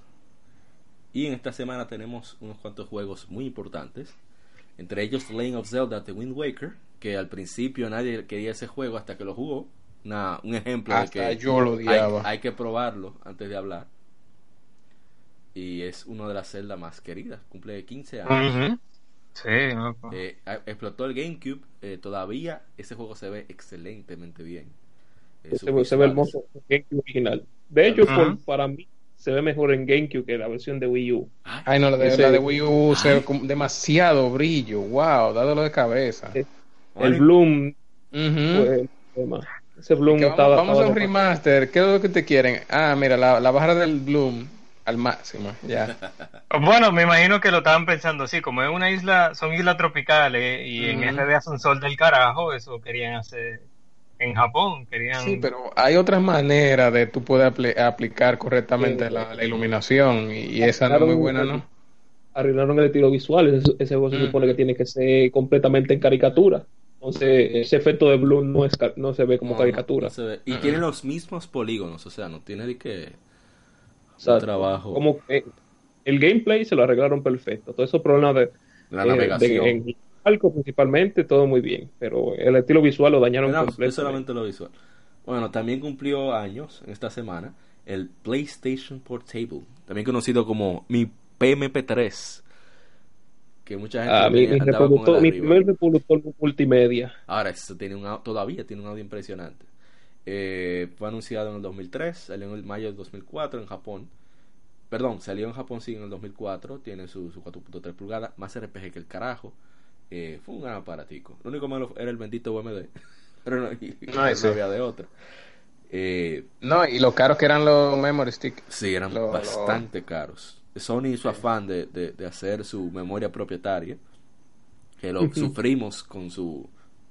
[SPEAKER 1] Y en esta semana tenemos unos cuantos juegos muy importantes. Entre ellos Legend of Zelda The Wind Waker, que al principio nadie quería ese juego hasta que lo jugó. Una- un ejemplo
[SPEAKER 5] Hasta
[SPEAKER 1] de que
[SPEAKER 5] yo lo
[SPEAKER 1] hay, hay que probarlo antes de hablar. Y es una de las celdas más queridas. Cumple 15 años.
[SPEAKER 2] Sí.
[SPEAKER 1] Eh, explotó el GameCube. eh, todavía ese juego se ve excelentemente bien. Eh,
[SPEAKER 4] Se, ve- se ve
[SPEAKER 1] visuales.
[SPEAKER 4] hermoso en GameCube original. De hecho, por- para mí se ve mejor en GameCube que la versión de Wii U.
[SPEAKER 1] Ay,
[SPEAKER 5] Ay, no, la de,
[SPEAKER 4] Ese-
[SPEAKER 5] la de Wii U se ve con demasiado brillo. Wow, dádelo de cabeza.
[SPEAKER 4] El Bloom tema. Ese Bloom
[SPEAKER 5] Que vamos,
[SPEAKER 4] estaba,
[SPEAKER 5] vamos a un remaster. ¿Qué es lo que te quieren? Ah, mira, la, la barra del Bloom al máximo. Ya.
[SPEAKER 2] Bueno, me imagino que lo estaban pensando así, como es una isla, son islas tropicales y en
[SPEAKER 5] Ujú.
[SPEAKER 2] RD hace un sol del carajo, eso querían hacer en Japón, querían...
[SPEAKER 5] Sí, pero hay otras maneras de tú poder apli- aplicar correctamente
[SPEAKER 4] Sí.
[SPEAKER 5] la, la iluminación y, y esa no es muy buena, ¿no?
[SPEAKER 4] Arreglaron el estilo visual. Ese, ese juego se supone que tiene que ser completamente en caricatura. Entonces, ese efecto de Bloom no, es, no se ve como
[SPEAKER 1] no,
[SPEAKER 4] caricatura.
[SPEAKER 1] no se ve. Y tiene los mismos polígonos. O sea, no tiene de que.
[SPEAKER 4] O sea,
[SPEAKER 1] trabajo.
[SPEAKER 4] Como que el gameplay se lo arreglaron perfecto. Todos esos problemas de,
[SPEAKER 1] La
[SPEAKER 4] eh, de-
[SPEAKER 1] navegación.
[SPEAKER 4] en el arco principalmente, todo muy bien. Pero el estilo visual lo dañaron
[SPEAKER 1] no, es
[SPEAKER 4] completamente.
[SPEAKER 1] solamente lo visual. Bueno, también cumplió años en esta semana el PlayStation Portable, también conocido como mi PMP3, que mucha gente
[SPEAKER 4] Ah, mi, mi reproductor, mi primer reproductor multimedia.
[SPEAKER 1] Ahora, eso tiene un, todavía tiene un audio impresionante. Eh, fue anunciado en el 2003, salió en el mayo de 2004 en Japón. Perdón, salió en Japón sí en el 2004, tiene su, su 4.3 pulgadas, más RPG que el carajo. Eh, fue un gran aparatico. Lo único malo era el bendito UMD, pero no, y-
[SPEAKER 5] No,
[SPEAKER 1] había de otra. Eh,
[SPEAKER 5] No, y lo caros que eran los memory stick.
[SPEAKER 1] sí, eran
[SPEAKER 5] Lo- lo-
[SPEAKER 1] bastante caros. Sony y su afán de, de- de hacer su memoria propietaria, que lo sufrimos con su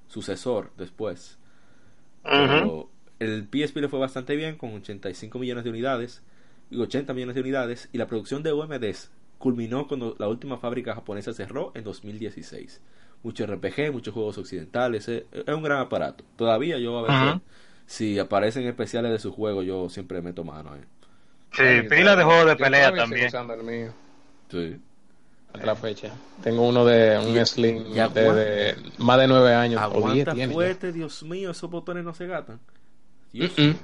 [SPEAKER 1] sucesor después. Pero el PSP le fue bastante bien con 85 millones de unidades y 80 millones de unidades y la producción de UMDs culminó cuando la última fábrica japonesa cerró en 2016. Mucho RPG, muchos juegos occidentales, eh, es un gran aparato. Todavía yo a veces, si aparecen especiales de su juego, yo siempre meto mano. Eh.
[SPEAKER 2] Sí, pila de juegos de pelea también.
[SPEAKER 5] usando el mío
[SPEAKER 1] Sí.
[SPEAKER 5] hasta la fecha. Tengo uno de un Slim
[SPEAKER 1] y
[SPEAKER 5] de,
[SPEAKER 1] aguanta.
[SPEAKER 5] de más de nueve años. o diez
[SPEAKER 1] Aguanta
[SPEAKER 5] tiene ya.
[SPEAKER 1] fuerte, Dios mío, esos botones no se gatan. Dios.
[SPEAKER 5] Mm-mm.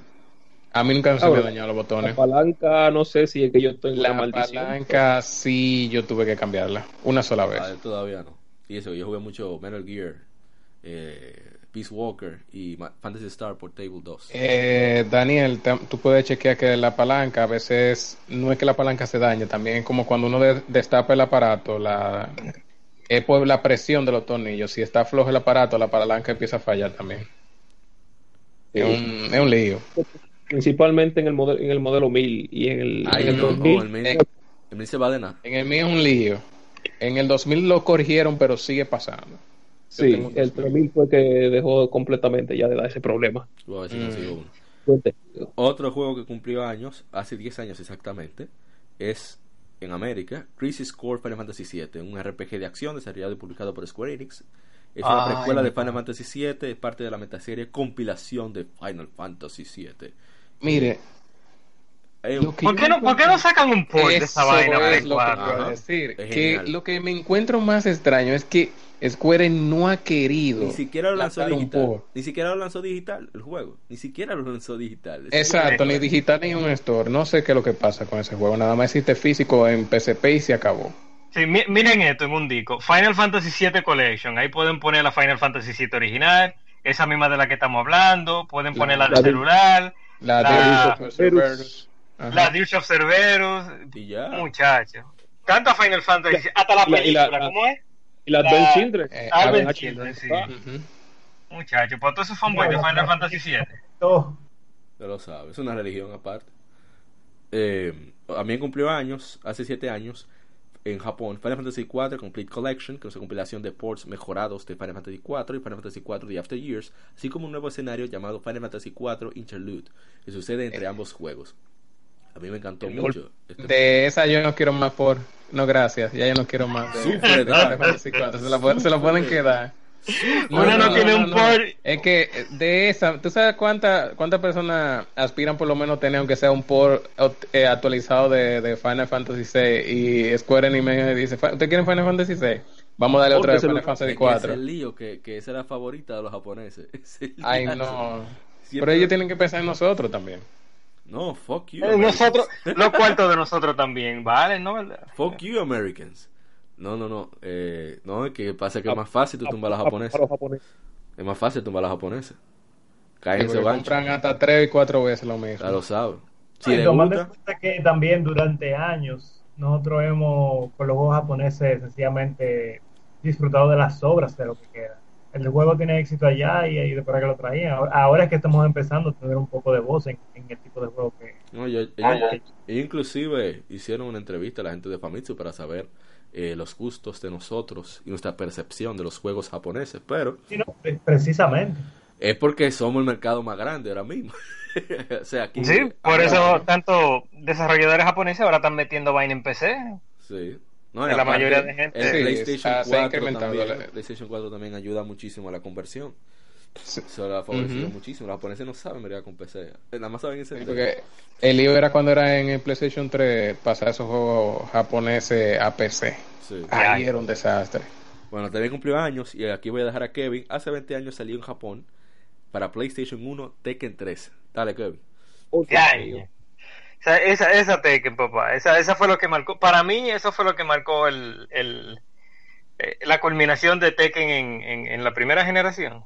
[SPEAKER 5] A mí nunca se me
[SPEAKER 4] Ahora,
[SPEAKER 5] han dañado los
[SPEAKER 4] La
[SPEAKER 5] botones.
[SPEAKER 4] palanca, no sé si es que yo estoy en
[SPEAKER 5] La
[SPEAKER 4] una maldición.
[SPEAKER 5] palanca sí yo tuve que cambiarla una sola vez.
[SPEAKER 1] Ah, todavía no. Y eso, yo jugué mucho Metal Gear, eh, Peace Walker y Fantasy Star Portable 2.
[SPEAKER 5] Eh, Daniel, te- tú puedes chequear que la palanca a veces no es que la palanca se dañe, también es como cuando uno de- destapa el aparato, la es por la presión de los tornillos. Si está flojo el aparato, la palanca empieza a fallar también.
[SPEAKER 4] Sí.
[SPEAKER 5] Es, un, es un lío.
[SPEAKER 4] Principalmente en el modelo, en el modelo 1000 y en el,
[SPEAKER 1] Ay,
[SPEAKER 4] en el
[SPEAKER 1] no,
[SPEAKER 4] 2000.
[SPEAKER 1] el mío,
[SPEAKER 5] eh,
[SPEAKER 1] el mío se va de nada.
[SPEAKER 5] En el mío es un lío. En el 2000 lo corrigieron, pero sigue pasando.
[SPEAKER 4] Sí,
[SPEAKER 5] tengo
[SPEAKER 4] el 3000 fue que dejó completamente ya de dar ese problema.
[SPEAKER 5] Mm.
[SPEAKER 1] uno. Otro juego que cumplió años, hace 10 años exactamente, es en América, Crisis Core Final Fantasy VII, un RPG de acción desarrollado y publicado por Square Enix. Es una
[SPEAKER 2] Ay,
[SPEAKER 1] precuela de Final. Fantasy VII, es parte de la metaserie compilación de Final Fantasy VII.
[SPEAKER 5] Mire,
[SPEAKER 1] Es
[SPEAKER 5] Lo
[SPEAKER 1] un-
[SPEAKER 5] que
[SPEAKER 2] ¿Por qué no, ¿por qué no sacan un port de esa vaina Play
[SPEAKER 5] es lo que
[SPEAKER 2] 4?
[SPEAKER 5] quiero
[SPEAKER 1] Ajá.
[SPEAKER 5] decir.
[SPEAKER 1] Es
[SPEAKER 5] Que lo que me encuentro más extraño es que Square no ha querido.
[SPEAKER 1] Ni siquiera lo lanzó
[SPEAKER 5] un
[SPEAKER 1] digital. Ni siquiera lo lanzó digital el juego. Ni siquiera lo lanzó digital.
[SPEAKER 5] Exacto, ni digital ni un store. No sé qué es lo que pasa con ese juego. Nada más existe físico en PSP y se acabó.
[SPEAKER 2] Sí, mi- miren esto en un disco. Final Fantasy VII Collection. Ahí pueden poner la Final Fantasy VII original, esa misma de la que estamos hablando. Pueden
[SPEAKER 5] La-
[SPEAKER 2] poner la de
[SPEAKER 4] la de-
[SPEAKER 2] celular,
[SPEAKER 5] La,
[SPEAKER 2] La-
[SPEAKER 5] de Cerberus. Ajá.
[SPEAKER 2] la Dirge of Cerberus.
[SPEAKER 1] Y ya.
[SPEAKER 2] Muchachos. Tanta Final Fantasy. Hasta la
[SPEAKER 4] y la- y la-
[SPEAKER 2] película, ¿cómo es?
[SPEAKER 4] Y la
[SPEAKER 2] La-
[SPEAKER 4] Advent Children.
[SPEAKER 5] Eh,
[SPEAKER 2] Advent
[SPEAKER 5] Advent
[SPEAKER 2] Children, sí.
[SPEAKER 4] Ah.
[SPEAKER 2] Muchachos, pues todos esos fanboys de Final Fantasy VII.
[SPEAKER 3] Oh,
[SPEAKER 1] Ya lo sabes, es una religión aparte. Eh, también cumplió años, hace 7 años, en Japón, Final Fantasy IV Complete Collection, que es una compilación de ports mejorados de Final Fantasy IV y Final Fantasy IV The After Years, así como un nuevo escenario llamado Final Fantasy IV Interlude, que sucede entre ambos juegos. A mí me encantó mucho. Este
[SPEAKER 5] De esa yo no quiero más por... No, gracias. Ya yo no quiero más de,
[SPEAKER 1] Sufre,
[SPEAKER 5] de Final Fantasy IV. Se la, pu- se la pueden quedar.
[SPEAKER 2] Uno no tiene un port.
[SPEAKER 5] Es que de esa, ¿tú sabes cuántas cuántas personas aspiran por lo menos tener aunque sea un port eh, actualizado de, de Final Fantasy VI y Square Enix me dice, "Fa- ¿usted quiere Final Fantasy VI? Vamos a darle otra
[SPEAKER 4] lo-
[SPEAKER 5] Final Fantasy
[SPEAKER 1] Es que ese es
[SPEAKER 5] 4.
[SPEAKER 1] el lío, que, que esa era la favorita de los japoneses.
[SPEAKER 5] Ay, no.
[SPEAKER 1] Siempre-
[SPEAKER 5] Pero ellos tienen que pensar en nosotros también.
[SPEAKER 1] No, fuck you.
[SPEAKER 2] Eh,
[SPEAKER 1] Americans.
[SPEAKER 2] Nosotros, los cuartos de nosotros también, ¿vale? ¿No? ¿Verdad?
[SPEAKER 1] Fuck you, Americans. No, no, no. Eh, no, es que pasa que es más fácil tú tumbar a los japoneses.
[SPEAKER 4] A los japoneses.
[SPEAKER 1] Es más fácil tumbar a los japoneses.
[SPEAKER 5] Sí, porque
[SPEAKER 1] gancho.
[SPEAKER 5] compran hasta tres y cuatro veces lo mismo.
[SPEAKER 1] Ya lo sabe. Si
[SPEAKER 3] Y
[SPEAKER 1] le
[SPEAKER 3] tomando en
[SPEAKER 1] gusta,
[SPEAKER 3] cuenta que también durante años nosotros hemos, con los juegos japoneses, sencillamente disfrutado de las obras de lo que queda. El juego tiene éxito allá y, y de por que lo traían. Ahora, ahora es que estamos empezando a tener un poco de voz en, en el tipo de juego que...
[SPEAKER 1] no, yo- ellos, ellos inclusive hicieron una entrevista a la gente de Famitsu para saber eh, los gustos de nosotros y nuestra percepción de los juegos japoneses. Pero
[SPEAKER 3] Sí, no, pre- precisamente.
[SPEAKER 1] es porque somos el mercado más grande ahora mismo. o sea, aquí.
[SPEAKER 2] Sí, por
[SPEAKER 1] Ah,
[SPEAKER 2] eso tanto desarrolladores japoneses ahora están metiendo vaina en PC.
[SPEAKER 1] Sí. No,
[SPEAKER 2] la
[SPEAKER 1] aparte,
[SPEAKER 2] mayoría de gente.
[SPEAKER 1] El
[SPEAKER 5] Sí,
[SPEAKER 1] PlayStation,
[SPEAKER 5] está- se ha
[SPEAKER 1] 4
[SPEAKER 5] incrementado
[SPEAKER 1] también,
[SPEAKER 5] la-
[SPEAKER 1] PlayStation 4 también ayuda muchísimo a la conversión.
[SPEAKER 5] Sí.
[SPEAKER 1] Eso lo ha favorecido muchísimo. Los japoneses no saben bregar con PC. Nada más saben
[SPEAKER 5] Sí,
[SPEAKER 1] encender.
[SPEAKER 5] porque el lío era cuando era en el PlayStation 3 pasar esos juegos japoneses a PC.
[SPEAKER 1] Sí.
[SPEAKER 5] Ahí era un desastre.
[SPEAKER 1] Bueno, también cumplió años y aquí voy a dejar a Kevin. Hace 20 años salió en Japón para PlayStation 1 Tekken 3. Dale, Kevin.
[SPEAKER 2] Ya, sea, esa, esa Tekken, papá, esa, esa fue lo que marcó, para mí eso fue lo que marcó el, el, eh, la culminación de Tekken en, en, en la primera generación.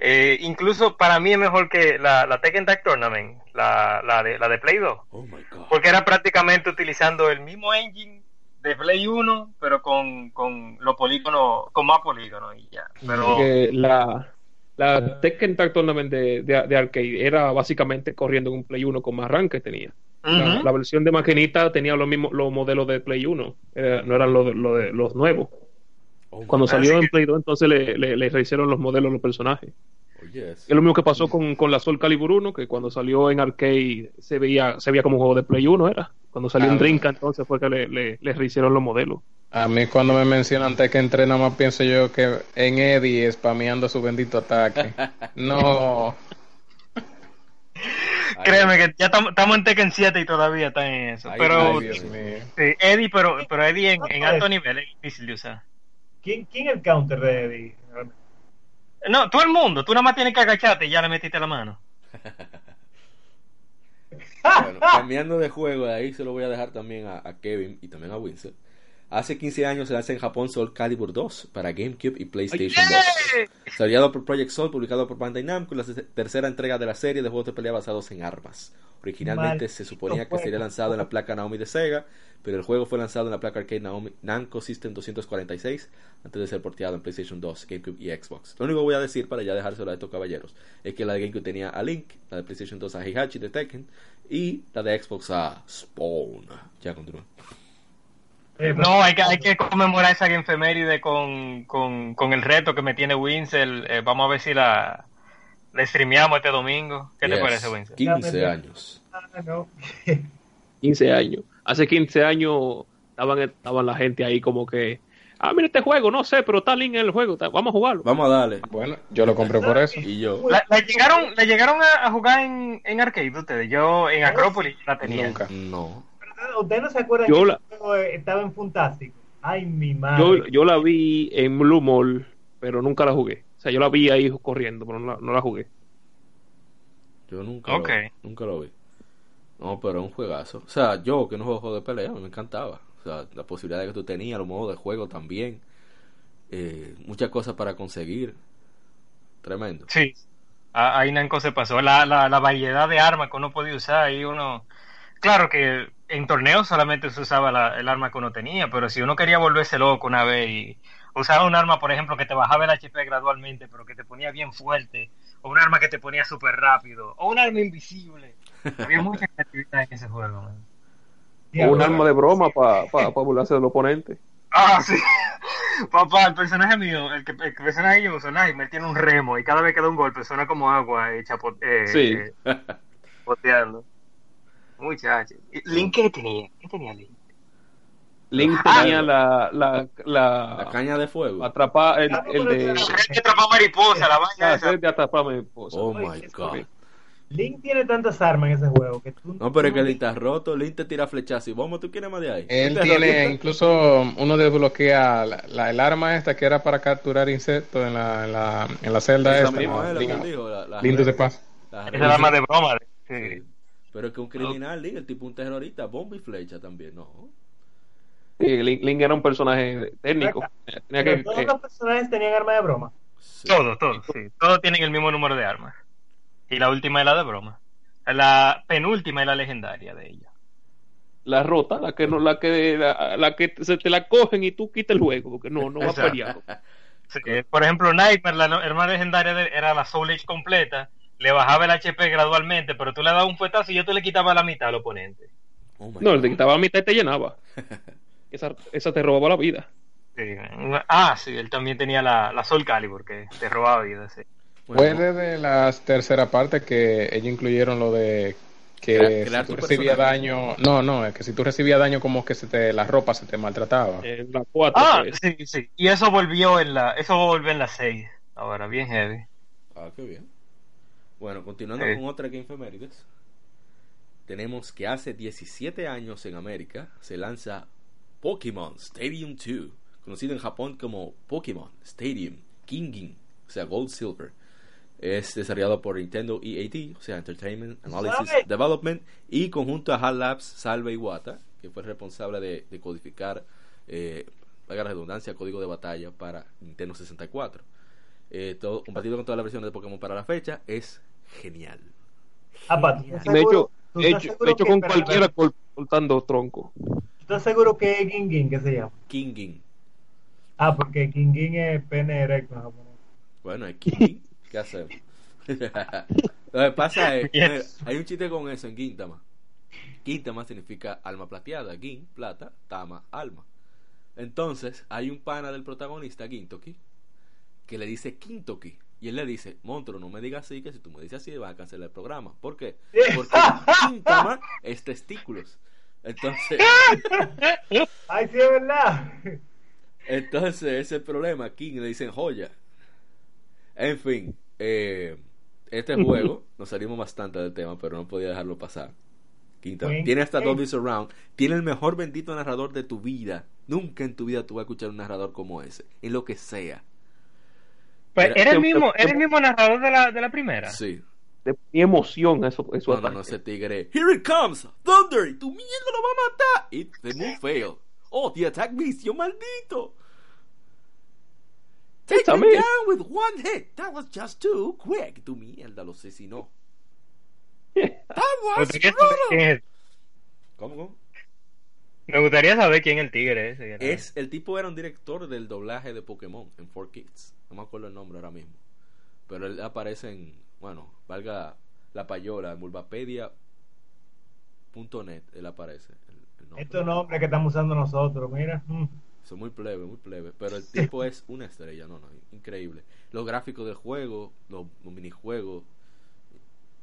[SPEAKER 2] Eh, incluso para mí es mejor que la, la Tekken Tag Tournament, la, la, de, la de Play 2,
[SPEAKER 1] Oh my god.
[SPEAKER 2] porque era prácticamente utilizando el mismo engine de Play 1, pero con, con los polígonos, con más polígonos y ya. Pero,
[SPEAKER 4] la, la Tekken Tag Tournament de, de, de arcade era básicamente corriendo en un Play 1 con más RAM que tenía. La, versión de maquinita tenía los mismos los modelos de Play 1, era- no eran los, los, de- los nuevos.
[SPEAKER 1] Oh
[SPEAKER 4] Cuando salió en
[SPEAKER 2] que-
[SPEAKER 4] Play 2, entonces le, le, le rehicieron los modelos a los personajes.
[SPEAKER 1] Oh, yes.
[SPEAKER 4] Es lo mismo que pasó con, con la Soul Calibur 1, que cuando salió en arcade se veía, se veía como un juego de Play 1, era. Cuando salió
[SPEAKER 5] Ah,
[SPEAKER 4] en
[SPEAKER 5] bueno.
[SPEAKER 4] Dreamcast, entonces fue que le, le, le rehicieron los modelos.
[SPEAKER 5] A mí cuando me mencionan Tekken 3 nada más pienso yo que en Eddie spameando su bendito ataque. No.
[SPEAKER 1] Ay,
[SPEAKER 2] créeme que ya estamos estamos en Tekken 7 y todavía está en eso.
[SPEAKER 1] Ay,
[SPEAKER 2] pero
[SPEAKER 5] Ay, Dios mío.
[SPEAKER 2] Sí, Eddie, pero, pero Eddie en, en alto nivel es difícil de usar.
[SPEAKER 3] ¿Quién, quién es el counter de Eddie?
[SPEAKER 2] No, todo el mundo, tú nada más tienes que agacharte y ya le metiste la mano.
[SPEAKER 1] Bueno, cambiando de juego, de ahí se lo voy a dejar también a, a Kevin y también a Winsor. Hace 15 años se lanza en Japón Soul Calibur 2 para GameCube y PlayStation 2. Desarrollado por Project Soul, publicado por Bandai Namco, la tercera entrega de la serie de juegos de pelea basados en armas. Originalmente
[SPEAKER 3] Maldito
[SPEAKER 1] se suponía que sería lanzado en la placa Naomi de Sega, pero el juego fue lanzado en la placa arcade Naomi Namco System 246 antes de ser porteado en PlayStation 2, GameCube y Xbox. Lo único que voy a decir para ya dejárselo a estos caballeros es que la de GameCube tenía a Link, la de PlayStation 2 a Heihachi de Tekken y la de Xbox a Spawn. Ya continúa.
[SPEAKER 3] Eh,
[SPEAKER 2] No, hay que, hay que conmemorar esa efeméride con, con, con el reto que me tiene Winsel. Eh, vamos a ver si la, la streameamos este domingo. ¿Qué te
[SPEAKER 1] Yes,
[SPEAKER 2] parece, Winsel?
[SPEAKER 1] 15 años.
[SPEAKER 3] Ah, no.
[SPEAKER 4] 15 años. Hace 15 años estaban, estaban la gente ahí como que, ah, mira este juego, no sé, pero está Link en el juego, vamos a jugarlo.
[SPEAKER 1] Vamos a darle.
[SPEAKER 5] Bueno, yo lo compré por eso.
[SPEAKER 1] Y yo.
[SPEAKER 2] ¿La, la llegaron, la llegaron a, a jugar en, en arcade ustedes? Yo en Acrópolis la tenía.
[SPEAKER 5] Nunca.
[SPEAKER 1] No.
[SPEAKER 3] ¿Ustedes no se acuerdan
[SPEAKER 4] Yo
[SPEAKER 3] que
[SPEAKER 4] la-
[SPEAKER 3] juego estaba en Fantástico? Ay, mi madre.
[SPEAKER 4] Yo, yo la vi en Blue Mall, pero nunca la jugué. O sea, yo la vi ahí corriendo, pero no la, no la jugué.
[SPEAKER 1] Yo nunca,
[SPEAKER 2] Ok.
[SPEAKER 1] lo, nunca lo vi. No, pero es un juegazo. O sea, yo que no juego de pelea, me encantaba. O sea, la posibilidad que tú tenías, los modos de juego también. Eh, muchas cosas para conseguir. Tremendo.
[SPEAKER 2] Sí. Ahí Nanco se pasó. La, la, la variedad de armas que uno podía usar. Ahí uno. Claro que en torneos solamente se usaba la- el arma que uno tenía, pero si uno quería volverse loco una vez y usaba un arma, por ejemplo, que te bajaba el HP gradualmente, pero que te ponía bien fuerte, o un arma que te ponía súper rápido, o un arma invisible. Había mucha creatividad en ese juego, man.
[SPEAKER 4] O un arma de broma para pa, pa burlarse del oponente.
[SPEAKER 2] Ah, sí. Papá, el personaje mío, el, que, el personaje yo uso, Nightmare, tiene un remo y cada vez que da un golpe suena como agua eh, chapo, eh,
[SPEAKER 4] Sí.
[SPEAKER 2] eh, poteando. Muchacho. ¿Link qué tenía? ¿Qué tenía Link?
[SPEAKER 4] Link
[SPEAKER 2] Ah.
[SPEAKER 4] tenía la, la,
[SPEAKER 1] La
[SPEAKER 4] la,
[SPEAKER 1] caña de fuego.
[SPEAKER 4] atrapar el, el de
[SPEAKER 2] El que atrapa mariposa, la vaina
[SPEAKER 4] ah,
[SPEAKER 2] esa.
[SPEAKER 4] el de atrapar mariposa.
[SPEAKER 1] Oh my god.
[SPEAKER 3] Link tiene tantas armas en ese juego que tú
[SPEAKER 1] No, pero es que Link está roto. Link te tira flechazo y vamos, ¿tú quieres más de ahí?
[SPEAKER 5] Él
[SPEAKER 1] ¿Tú te
[SPEAKER 5] tiene, incluso uno desbloquea la, la- el arma esta que era para capturar insectos en la, en la, en la celda
[SPEAKER 1] Esa
[SPEAKER 5] esta.
[SPEAKER 1] misma
[SPEAKER 5] ¿no?
[SPEAKER 1] es la que
[SPEAKER 5] Link-
[SPEAKER 1] él dijo, la- la
[SPEAKER 5] Lindos de
[SPEAKER 1] red-
[SPEAKER 5] paz.
[SPEAKER 1] la
[SPEAKER 2] Esa
[SPEAKER 1] Pero es que un criminal, Link, el tipo un terrorista, bomba y flecha también, no.
[SPEAKER 4] Sí, Link, Link era un personaje técnico. Tenía
[SPEAKER 3] Pero
[SPEAKER 4] que,
[SPEAKER 3] todos los personajes tenían arma de broma.
[SPEAKER 1] Sí.
[SPEAKER 2] Todos, todos, sí. Todos tienen el mismo número de armas. Y la última es la de broma. La penúltima es la legendaria de ella.
[SPEAKER 4] la rota, la que no, la que la, la que se te la cogen y tú quitas el juego, porque no, no va pelear.
[SPEAKER 2] Sí, eh, por ejemplo, Nightmare, la hermana legendaria de- era la Soul Edge completa. Le bajaba el HP gradualmente, pero tú le dabas un fuetazo y yo te le quitaba la mitad al oponente.
[SPEAKER 1] Oh
[SPEAKER 4] No, de quitaba la mitad y te llenaba. Esa, esa te robaba la vida.
[SPEAKER 2] Sí. Ah, sí, él también tenía la, la Soul Calibur que te robaba vida. Sí.
[SPEAKER 1] Bueno,
[SPEAKER 5] Fue desde la tercera parte que ellos incluyeron lo de que
[SPEAKER 1] Crea- crear
[SPEAKER 5] si tú recibías daño, no, no, es que si tú recibías daño como que se te la ropa se te maltrataba.
[SPEAKER 4] En la 4.
[SPEAKER 2] Ah,
[SPEAKER 4] pues.
[SPEAKER 2] sí, sí. Y eso volvió en la, eso volvió en la 6. Ahora, bien heavy.
[SPEAKER 1] Ah, qué bien. Bueno, continuando
[SPEAKER 2] Sí.
[SPEAKER 1] con otra que efemérides. Tenemos que hace 17 años en América se lanza Pokémon Stadium 2, conocido en Japón como Pokémon Stadium Kingin, o sea, Gold Silver. Es desarrollado por Nintendo EAD, o sea, Entertainment Analysis
[SPEAKER 3] ¿Sabe?
[SPEAKER 1] Development, y conjunto a HAL Labs Salve Iwata, que fue el responsable de, de codificar, eh, valga la redundancia, código de batalla para Nintendo 64. Eh, todo, compartido con todas las versiones de Pokémon para la fecha, es genial.
[SPEAKER 3] Ah, pa, ¿tú estás
[SPEAKER 4] De hecho, de hecho, de con
[SPEAKER 3] espera,
[SPEAKER 4] cualquiera col- cortando tronco.
[SPEAKER 3] ¿tú ¿Estás seguro que es Gingin que se llama?
[SPEAKER 1] Kingin.
[SPEAKER 3] Ah, porque Gingin es pene erecto.
[SPEAKER 1] Bueno, es Kingin. ¿Qué hacemos? Lo que pasa es,
[SPEAKER 2] Yes.
[SPEAKER 1] mira, hay un chiste con eso en Gintama. Gintama significa alma plateada, Gin, plata, Tama, alma. Entonces, hay un pana del protagonista, Gintoki, que le dice Kintoki. Y él le dice, Montro, no me digas así, que si tú me dices así, vas a cancelar el programa. ¿Por qué? Porque Gintama es testículos. Entonces,
[SPEAKER 3] Ay, sí, es verdad.
[SPEAKER 1] entonces ese es el problema. King le dicen joya. En fin, eh, este juego, nos salimos bastante del tema, pero no podía dejarlo pasar. Quinta, tiene hasta. Dolby Surround, tiene el mejor bendito narrador de tu vida. Nunca en tu vida tú vas a escuchar un narrador como ese, en lo que sea.
[SPEAKER 2] Pues,
[SPEAKER 1] Era-
[SPEAKER 2] ¿era el mismo, era el mismo narrador de la, de la primera?
[SPEAKER 1] Sí.
[SPEAKER 4] De mi emoción eso, eso
[SPEAKER 1] No, no, no, ese tigre. Here it comes, Thunder, y tu mierda lo va a matar. It's the move fail. Oh, the attack missed, yo maldito. Take
[SPEAKER 4] miss.
[SPEAKER 1] down with one hit. That was just too quick. Tu mierda lo asesinó. That
[SPEAKER 2] Me
[SPEAKER 1] was brutal. ¿Cómo, cómo?
[SPEAKER 2] Me gustaría saber quién es el tigre ese.
[SPEAKER 1] Es, el tipo era un director del doblaje de Pokémon en 4Kids. No me acuerdo el nombre ahora mismo. Pero él aparece en, bueno, valga la payola, en Bulbapedia.net. Él aparece. el- el nombre.
[SPEAKER 3] Estos nombres que estamos usando nosotros, mira. mm.
[SPEAKER 1] Son muy plebe, muy plebe. Pero el tipo es una estrella, no, no, increíble. Los gráficos del juego, los, los minijuegos,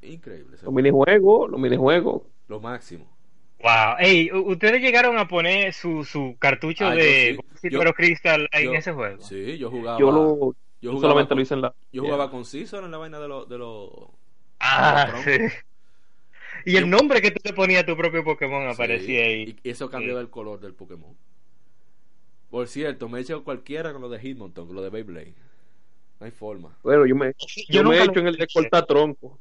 [SPEAKER 1] increíble.
[SPEAKER 4] Los
[SPEAKER 1] juego.
[SPEAKER 4] minijuegos, los minijuegos.
[SPEAKER 1] Lo máximo.
[SPEAKER 2] Wow. Ey, ¿ustedes llegaron a poner su, su cartucho
[SPEAKER 1] Ah,
[SPEAKER 2] de
[SPEAKER 1] sí. Yo-
[SPEAKER 2] Pero Crystal en
[SPEAKER 1] Yo-
[SPEAKER 2] ese juego?
[SPEAKER 1] Sí, yo jugaba.
[SPEAKER 4] Yo lo
[SPEAKER 1] yo
[SPEAKER 4] yo
[SPEAKER 1] jugaba
[SPEAKER 4] solamente
[SPEAKER 1] con,
[SPEAKER 4] lo hice en la.
[SPEAKER 1] yo jugaba con Caesar en la vaina de los. De los
[SPEAKER 2] Ah, sí. Y el
[SPEAKER 1] Yo-
[SPEAKER 2] nombre que tú le ponías a tu propio Pokémon aparecía
[SPEAKER 1] Sí,
[SPEAKER 2] ahí.
[SPEAKER 1] Y eso cambiaba
[SPEAKER 2] Sí.
[SPEAKER 1] el color del Pokémon. Por cierto, me he hecho cualquiera con lo de Hitmontón, con lo de Beyblade. No hay forma.
[SPEAKER 4] Bueno, yo me, yo me he
[SPEAKER 2] lo
[SPEAKER 4] hecho en el de
[SPEAKER 2] hice.
[SPEAKER 4] cortar tronco.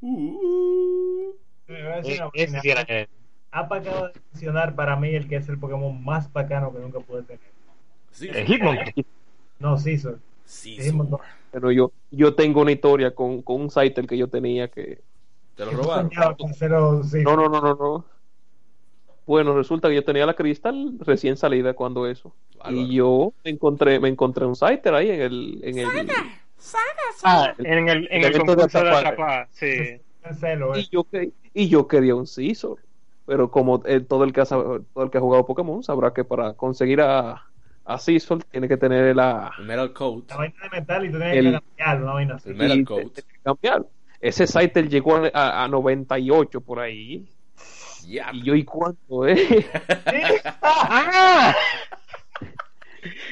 [SPEAKER 1] Uh,
[SPEAKER 3] decir
[SPEAKER 2] Eh.
[SPEAKER 3] Ha acaba de mencionar para mí el que es el Pokémon más bacano que nunca pude tener.
[SPEAKER 1] sí,
[SPEAKER 2] Eh, Hitmonchan.
[SPEAKER 3] No, Caesar.
[SPEAKER 1] sí.
[SPEAKER 4] Pero yo, yo tengo una historia con, con un Scyther que yo tenía que.
[SPEAKER 1] Te lo robaron.
[SPEAKER 3] hacerlo, sí.
[SPEAKER 4] No, no, no, no, no. Bueno, resulta que yo tenía la cristal recién salida cuando eso.
[SPEAKER 1] Bárbaro.
[SPEAKER 4] Y yo me encontré, me encontré un Scyther ahí en el, en el,
[SPEAKER 2] Ah, en el, en
[SPEAKER 4] El
[SPEAKER 2] el
[SPEAKER 4] evento de
[SPEAKER 2] concurso de
[SPEAKER 4] atrapar.
[SPEAKER 2] sí.
[SPEAKER 3] Cancelo, eh.
[SPEAKER 4] Y yo, que- y yo quería un Scizor. Pero como eh, todo, el que ha, todo el que ha jugado Pokémon sabrá que para conseguir a, a Scizor tiene que tener la,
[SPEAKER 1] El Metal Coat.
[SPEAKER 3] La vaina de metal y tú tienes
[SPEAKER 4] El-
[SPEAKER 3] que cambiarlo, una vaina así.
[SPEAKER 1] El Metal Coat.
[SPEAKER 4] te- te- cambiar. Ese Scyther llegó a, a- a 98 por ahí.
[SPEAKER 1] Ya.
[SPEAKER 4] Y yo, ¿y cuánto, eh?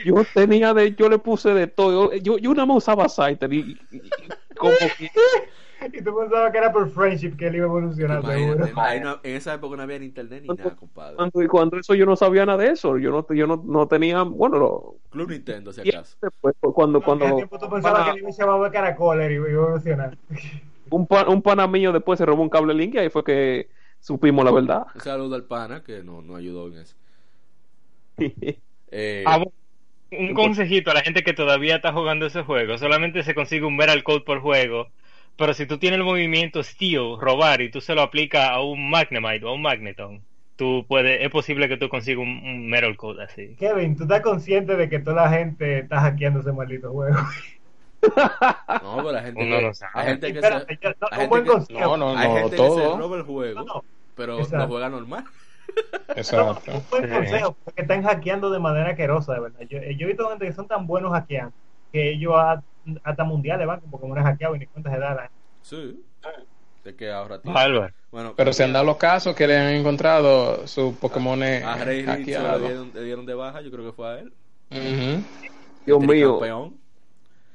[SPEAKER 4] Yo tenía de, yo le puse de todo. Yo, yo nada más usaba Scyther y, y- y como que
[SPEAKER 3] Y tú pensabas que era por friendship que él iba a evolucionar,
[SPEAKER 1] Imagínate, en esa época no había ni internet ni nada, compadre.
[SPEAKER 4] cuando, y cuando eso yo no sabía nada de eso. Yo no, yo no, no tenía, bueno, lo,
[SPEAKER 1] Club Nintendo, si
[SPEAKER 4] y
[SPEAKER 1] acaso.
[SPEAKER 4] después, cuando,
[SPEAKER 3] ¿Qué
[SPEAKER 4] cuando
[SPEAKER 3] tiempo tú pensabas que él iba a llamar caracoles y iba a evolucionar?
[SPEAKER 4] un, pa- un pana mío después se robó un cable link y ahí fue que supimos la verdad.
[SPEAKER 1] Un saludo al pana que no, no ayudó en eso. Eh,
[SPEAKER 2] Ah, un consejito a la gente que todavía está jugando ese juego. Solamente se consigue un Metal Code por juego. Pero si tú tienes el movimiento Steal, robar, y tú se lo aplicas a un Magnemite o a un Magneton, tú puedes, es posible que tú consigas un, un Metal Code así.
[SPEAKER 3] Kevin, tú estás consciente de que toda la gente está hackeando ese maldito juego.
[SPEAKER 1] no, pero la gente,
[SPEAKER 2] Uno
[SPEAKER 1] que,
[SPEAKER 2] lo sabe.
[SPEAKER 1] hay gente que
[SPEAKER 3] Espérate,
[SPEAKER 1] se,
[SPEAKER 3] yo- no,
[SPEAKER 1] hay gente que-.
[SPEAKER 5] No, no,
[SPEAKER 1] hay
[SPEAKER 5] no,
[SPEAKER 1] gente que se
[SPEAKER 5] todo.
[SPEAKER 1] roba el juego,
[SPEAKER 3] No, no,
[SPEAKER 1] pero
[SPEAKER 3] Exacto.
[SPEAKER 1] lo juega normal.
[SPEAKER 5] Exacto.
[SPEAKER 3] un buen
[SPEAKER 2] Sí.
[SPEAKER 3] consejo, porque están hackeando de manera asquerosa, de verdad. Yo, yo he visto gente que son tan buenos hackeando que ellos hasta mundiales van con Pokémon hackeados y ni cuenta se da la
[SPEAKER 1] Sí. De que ahora tiene.
[SPEAKER 2] Álvaro.
[SPEAKER 1] Bueno,
[SPEAKER 5] Pero se han dado los casos que le han encontrado sus Pokémon
[SPEAKER 1] a Rey le
[SPEAKER 5] hackeados.
[SPEAKER 1] dieron, le dieron de baja, yo creo que fue a él.
[SPEAKER 5] Ujú.
[SPEAKER 4] Dios
[SPEAKER 1] Este
[SPEAKER 4] mío,
[SPEAKER 1] campeón.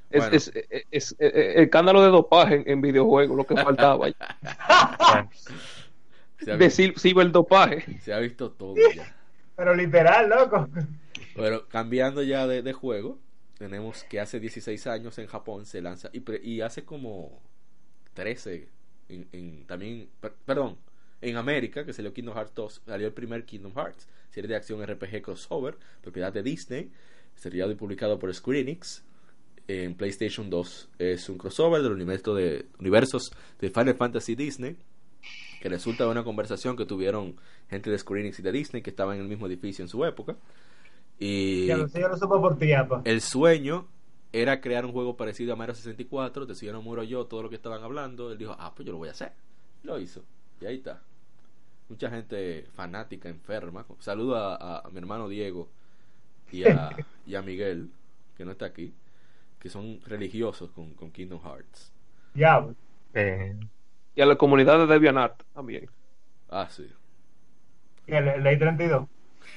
[SPEAKER 4] es,
[SPEAKER 1] Bueno.
[SPEAKER 4] es, es- es- es- el escándalo de dopaje en, en videojuegos, lo que faltaba.
[SPEAKER 1] Se ha,
[SPEAKER 4] de
[SPEAKER 1] visto,
[SPEAKER 4] cib- ciberdopaje.
[SPEAKER 1] se ha visto todo ya.
[SPEAKER 3] Pero literal, loco.
[SPEAKER 1] Pero cambiando ya de, de juego, tenemos que hace 16 años en Japón se lanza y, pre- y hace como 13 en, también, per- perdón, en América que salió Kingdom Hearts 2, salió el primer Kingdom Hearts, serie de acción RPG crossover, propiedad de Disney, seriado y publicado por Square Enix en PlayStation 2. Es un crossover del universo de universos de Final Fantasy Disney que resulta de una conversación que tuvieron gente de Square Enix y de Disney que estaban en el mismo edificio en su época. Y
[SPEAKER 3] Ya lo sé, yo lo supo por ti, apa.
[SPEAKER 1] el sueño era crear un juego parecido a Mario 64. Decidieron Muro yo todo lo que estaban hablando. Él dijo, ah, pues yo lo voy a hacer. Lo hizo. Y ahí está. Mucha gente fanática, enferma. Saludo a, a mi hermano Diego y a, y a Miguel, que no está aquí, que son religiosos con, con Kingdom Hearts.
[SPEAKER 3] Diablo.
[SPEAKER 2] Eh,
[SPEAKER 4] Y a la comunidad de DeviantArt también.
[SPEAKER 1] Ah, sí.
[SPEAKER 3] ¿Qué, le- Ley 32.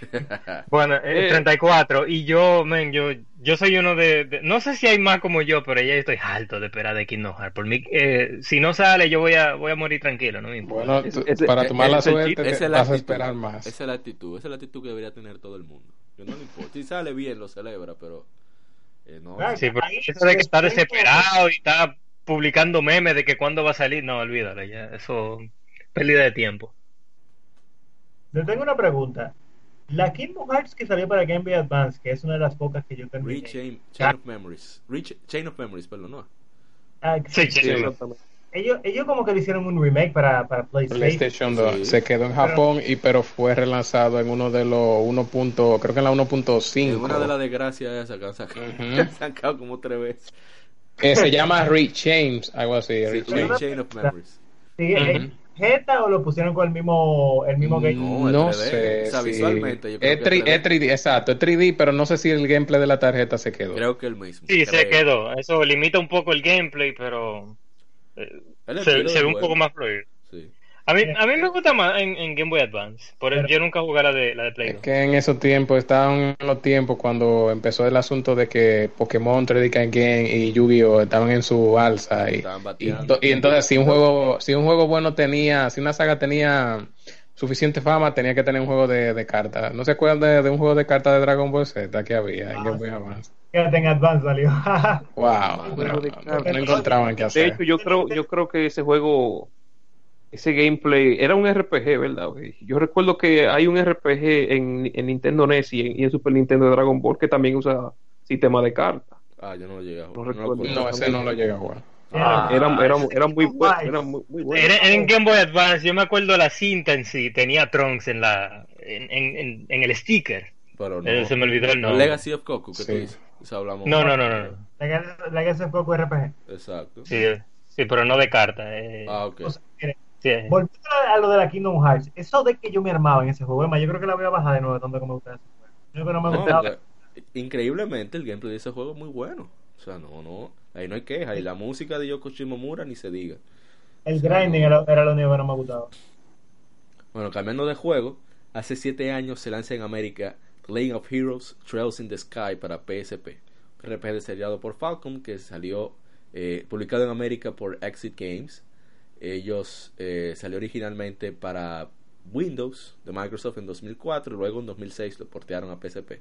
[SPEAKER 2] Bueno, eh,
[SPEAKER 4] Eh.
[SPEAKER 2] 34. Y yo, men, yo, yo soy uno de, de- No sé si hay más como yo, pero ya estoy alto de esperar de Kingdom Hearts. Por mí, eh, si no sale, yo voy a, voy a morir tranquilo, no me importa.
[SPEAKER 5] Bueno, tú-
[SPEAKER 4] ese-
[SPEAKER 5] para
[SPEAKER 1] eh,
[SPEAKER 5] tu mala
[SPEAKER 4] es
[SPEAKER 5] suerte te
[SPEAKER 1] es la
[SPEAKER 5] vas a
[SPEAKER 1] actitud.
[SPEAKER 5] esperar más.
[SPEAKER 1] Esa es la actitud. Esa es la actitud que debería tener todo el mundo. Que no le importa. Si sale bien, lo celebra, pero. eh, no.
[SPEAKER 3] Ah,
[SPEAKER 2] Sí, pero eso de que está desesperado y está publicando memes de que cuándo va a salir, no, olvídalo, ya, eso, pérdida de tiempo.
[SPEAKER 3] Le tengo una pregunta. La Kingdom Hearts que salió para Game Boy Advance, que es una de las pocas que yo terminé.
[SPEAKER 1] Rechain Chain of Memories. Reach, Chain of Memories, perdón, no.
[SPEAKER 3] Ah,
[SPEAKER 2] Sí, sí,
[SPEAKER 4] Sí,
[SPEAKER 3] ellos, ellos como que le hicieron un remake para, para PlayStation.
[SPEAKER 5] PlayStation 2
[SPEAKER 1] Sí.
[SPEAKER 5] se quedó en Japón y pero fue relanzado en uno de los 1. punto- creo que en la
[SPEAKER 1] Es
[SPEAKER 5] 1.5
[SPEAKER 1] una de las desgracias esas que han sacado. Han sacado como tres veces.
[SPEAKER 5] que se llama Rechains algo así.
[SPEAKER 1] Re- Chain of Memories.
[SPEAKER 3] Sí, ¿es
[SPEAKER 5] Ujú.
[SPEAKER 3] ¿Jeta o lo pusieron con el mismo, el mismo game?
[SPEAKER 1] No,
[SPEAKER 5] No,
[SPEAKER 1] es 3D.
[SPEAKER 5] sé
[SPEAKER 1] O sea,
[SPEAKER 5] si-
[SPEAKER 1] visualmente yo creo
[SPEAKER 5] es,
[SPEAKER 1] que
[SPEAKER 5] tri-
[SPEAKER 1] 3D.
[SPEAKER 5] es 3D, exacto es 3D pero no sé si el gameplay de la tarjeta se quedó
[SPEAKER 1] Creo que el mismo.
[SPEAKER 2] Sí, se
[SPEAKER 1] creo.
[SPEAKER 2] quedó, eso limita un poco el gameplay, pero eh,
[SPEAKER 1] El
[SPEAKER 2] se, se ve un
[SPEAKER 1] juego.
[SPEAKER 2] poco más fluido. A mí, a mí me gusta más en, en Game Boy Advance, por eso yo nunca jugué la de, la de Play
[SPEAKER 5] Es
[SPEAKER 2] 2.
[SPEAKER 5] que en esos tiempos, estaban en los tiempos cuando empezó el asunto de que Pokémon, 3D Card Game y Yu-Gi-Oh estaban en su alza y,
[SPEAKER 1] Estaban
[SPEAKER 5] y, y entonces si un juego, si un juego bueno tenía, si una saga tenía suficiente fama, tenía que tener un juego de, de cartas. ¿No se acuerdan de, de un juego de cartas de Dragon Ball Z que había en Game Boy Advance?
[SPEAKER 3] Fíjate, en Advance salió.
[SPEAKER 5] Wow, no,
[SPEAKER 4] de
[SPEAKER 5] no- encontraban qué
[SPEAKER 4] De
[SPEAKER 5] hacer.
[SPEAKER 4] hecho, yo creo, yo creo que ese juego, ese gameplay, era un RPG, ¿verdad? güey? Yo recuerdo que hay un RPG en, en Nintendo NES y en, y en Super Nintendo de Dragon Ball que también usa sistema de cartas.
[SPEAKER 1] Ah, yo no lo llegué a
[SPEAKER 4] No
[SPEAKER 1] jugar. No,
[SPEAKER 5] No, ese no lo llega a jugar.
[SPEAKER 2] Ah,
[SPEAKER 4] Era, era, era muy bueno, era muy, muy bueno.
[SPEAKER 2] Era- en Game Boy Advance, yo me acuerdo la cinta en sí, tenía Trunks en la en, en, en, el sticker.
[SPEAKER 1] Pero no.
[SPEAKER 2] Eh, se me olvidó el nombre.
[SPEAKER 1] Legacy of Goku, que tú
[SPEAKER 5] Sí.
[SPEAKER 1] dices. Eso hablamos.
[SPEAKER 2] No, no, no, no. no.
[SPEAKER 3] Legacy of Goku RPG.
[SPEAKER 1] Exacto.
[SPEAKER 2] Sí, sí, pero no de carta. eh.
[SPEAKER 1] Ah, ok.
[SPEAKER 3] O sea, mire,
[SPEAKER 2] Sí,
[SPEAKER 3] volviendo a lo de la Kingdom Hearts, eso de que yo me armaba en ese juego, es más, yo creo que la voy a bajar de nuevo, tanto como me gusta ese juego. Yo creo que no me
[SPEAKER 1] No,
[SPEAKER 3] gustaba.
[SPEAKER 1] increíblemente el gameplay de ese juego es muy bueno. O sea, no, no, ahí no hay queja. Y la música de Yoko Shimomura ni se diga.
[SPEAKER 3] El grinding era, era lo único que no me gustaba.
[SPEAKER 1] Bueno, cambiando de juego, hace 7 años se lanza en América Legend of Heroes Trails in the Sky para PSP. Un RPG desarrollado por Falcom que salió eh, publicado en América por Exit Games. Ellos eh, salió originalmente para Windows de Microsoft en 2004 y luego en 2006 lo portearon a PSP.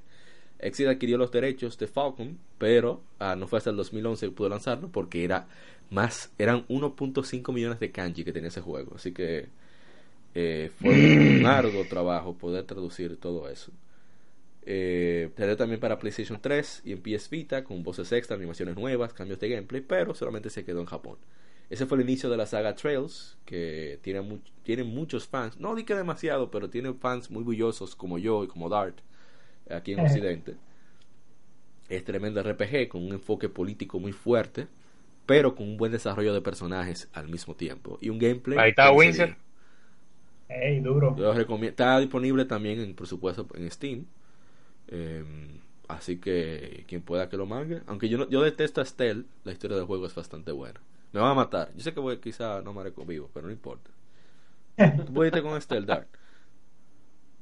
[SPEAKER 1] Exit adquirió los derechos de Falcom, pero ah, no fue hasta el 2011 que pudo lanzarlo porque era más eran 1.5 millones de kanji que tenía ese juego, así que eh, fue un arduo trabajo poder traducir todo eso. Eh, salió también para PlayStation 3 y en PS Vita con voces extra, animaciones nuevas, cambios de gameplay, pero solamente se quedó en Japón. Ese fue el inicio de la saga Trails, que tiene, mu- tiene muchos fans, no di que demasiado, pero tiene fans muy bullosos como yo y como Dart aquí en Occidente. Es tremendo RPG con un enfoque político muy fuerte, pero con un buen desarrollo de personajes al mismo tiempo y un gameplay.
[SPEAKER 2] Ahí está
[SPEAKER 1] que
[SPEAKER 2] Winsor.
[SPEAKER 1] sería-
[SPEAKER 3] Ey, duro.
[SPEAKER 1] yo recomiendo, está disponible también en, por supuesto en Steam. Eh, así que quien pueda que lo mangue. Aunque yo no, yo detesto a Stell, la historia del juego es bastante buena. Me van a matar. Yo sé que voy, quizá no me vivo, pero no importa. ¿Tú pudiste con Stell Dark?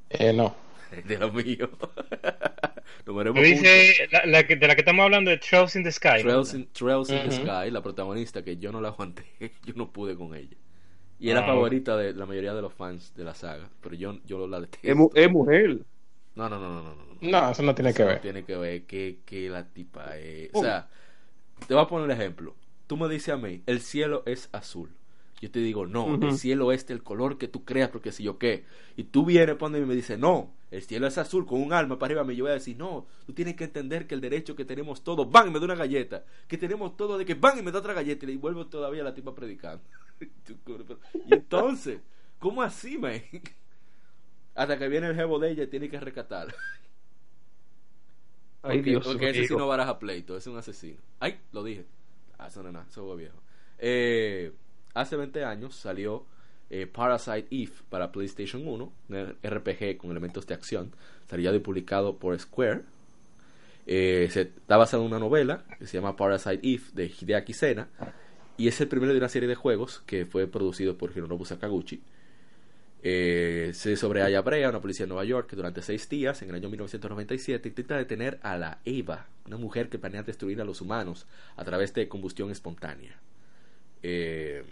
[SPEAKER 5] Eh, no.
[SPEAKER 1] De lo mío. Juntos.
[SPEAKER 2] dices, la, la que, de la que estamos hablando de Trails in the Sky. ¿no?
[SPEAKER 1] Trails in, Trails in the. Sky, la protagonista que yo no la aguanté, yo no pude con ella. Y era
[SPEAKER 2] Ah,
[SPEAKER 1] favorita de la mayoría de los fans de la saga, pero yo, yo la detesto.
[SPEAKER 4] Es, mu- es mujer.
[SPEAKER 1] No, no, no, no, no, no. no.
[SPEAKER 5] No, eso no tiene
[SPEAKER 1] Eso
[SPEAKER 5] que
[SPEAKER 1] no
[SPEAKER 5] ver.
[SPEAKER 1] tiene que ver que, que la tipa es...
[SPEAKER 4] Uh.
[SPEAKER 1] O sea, te voy a poner un ejemplo. Tú me dices a mí, el cielo es azul. Yo te digo, no, el cielo es del color que tú creas, porque si yo qué. Y tú vienes pone y me dices, no, el cielo es azul con un alma para arriba. Yo voy a decir, no, tú tienes que entender que el derecho que tenemos todos, van y me da una galleta. Que tenemos todo de que van y me da otra galleta. Y le vuelvo todavía la tipa predicando. y entonces, ¿cómo así, man? Hasta que viene el jevo de ella y tiene que rescatar.
[SPEAKER 4] Ay,
[SPEAKER 1] Porque-
[SPEAKER 4] Dios
[SPEAKER 1] porque ese sí no baraja pleito, es un asesino. Ay, lo dije. Ah. Eh, hace 20 años salió eh, Parasite Eve para PlayStation 1, un RPG con elementos de acción, salió y publicado por Square. Eh, se, está basado en una novela que se llama Parasite Eve de Hideaki Sena y es el primero de una serie de juegos que fue producido por Hironobu Sakaguchi. Eh, se sobre Aya Brea, una policía de Nueva York, que durante seis días, en el año 1997, intenta detener a la Eva, una mujer que planea destruir a los humanos a través de combustión espontánea. Eh,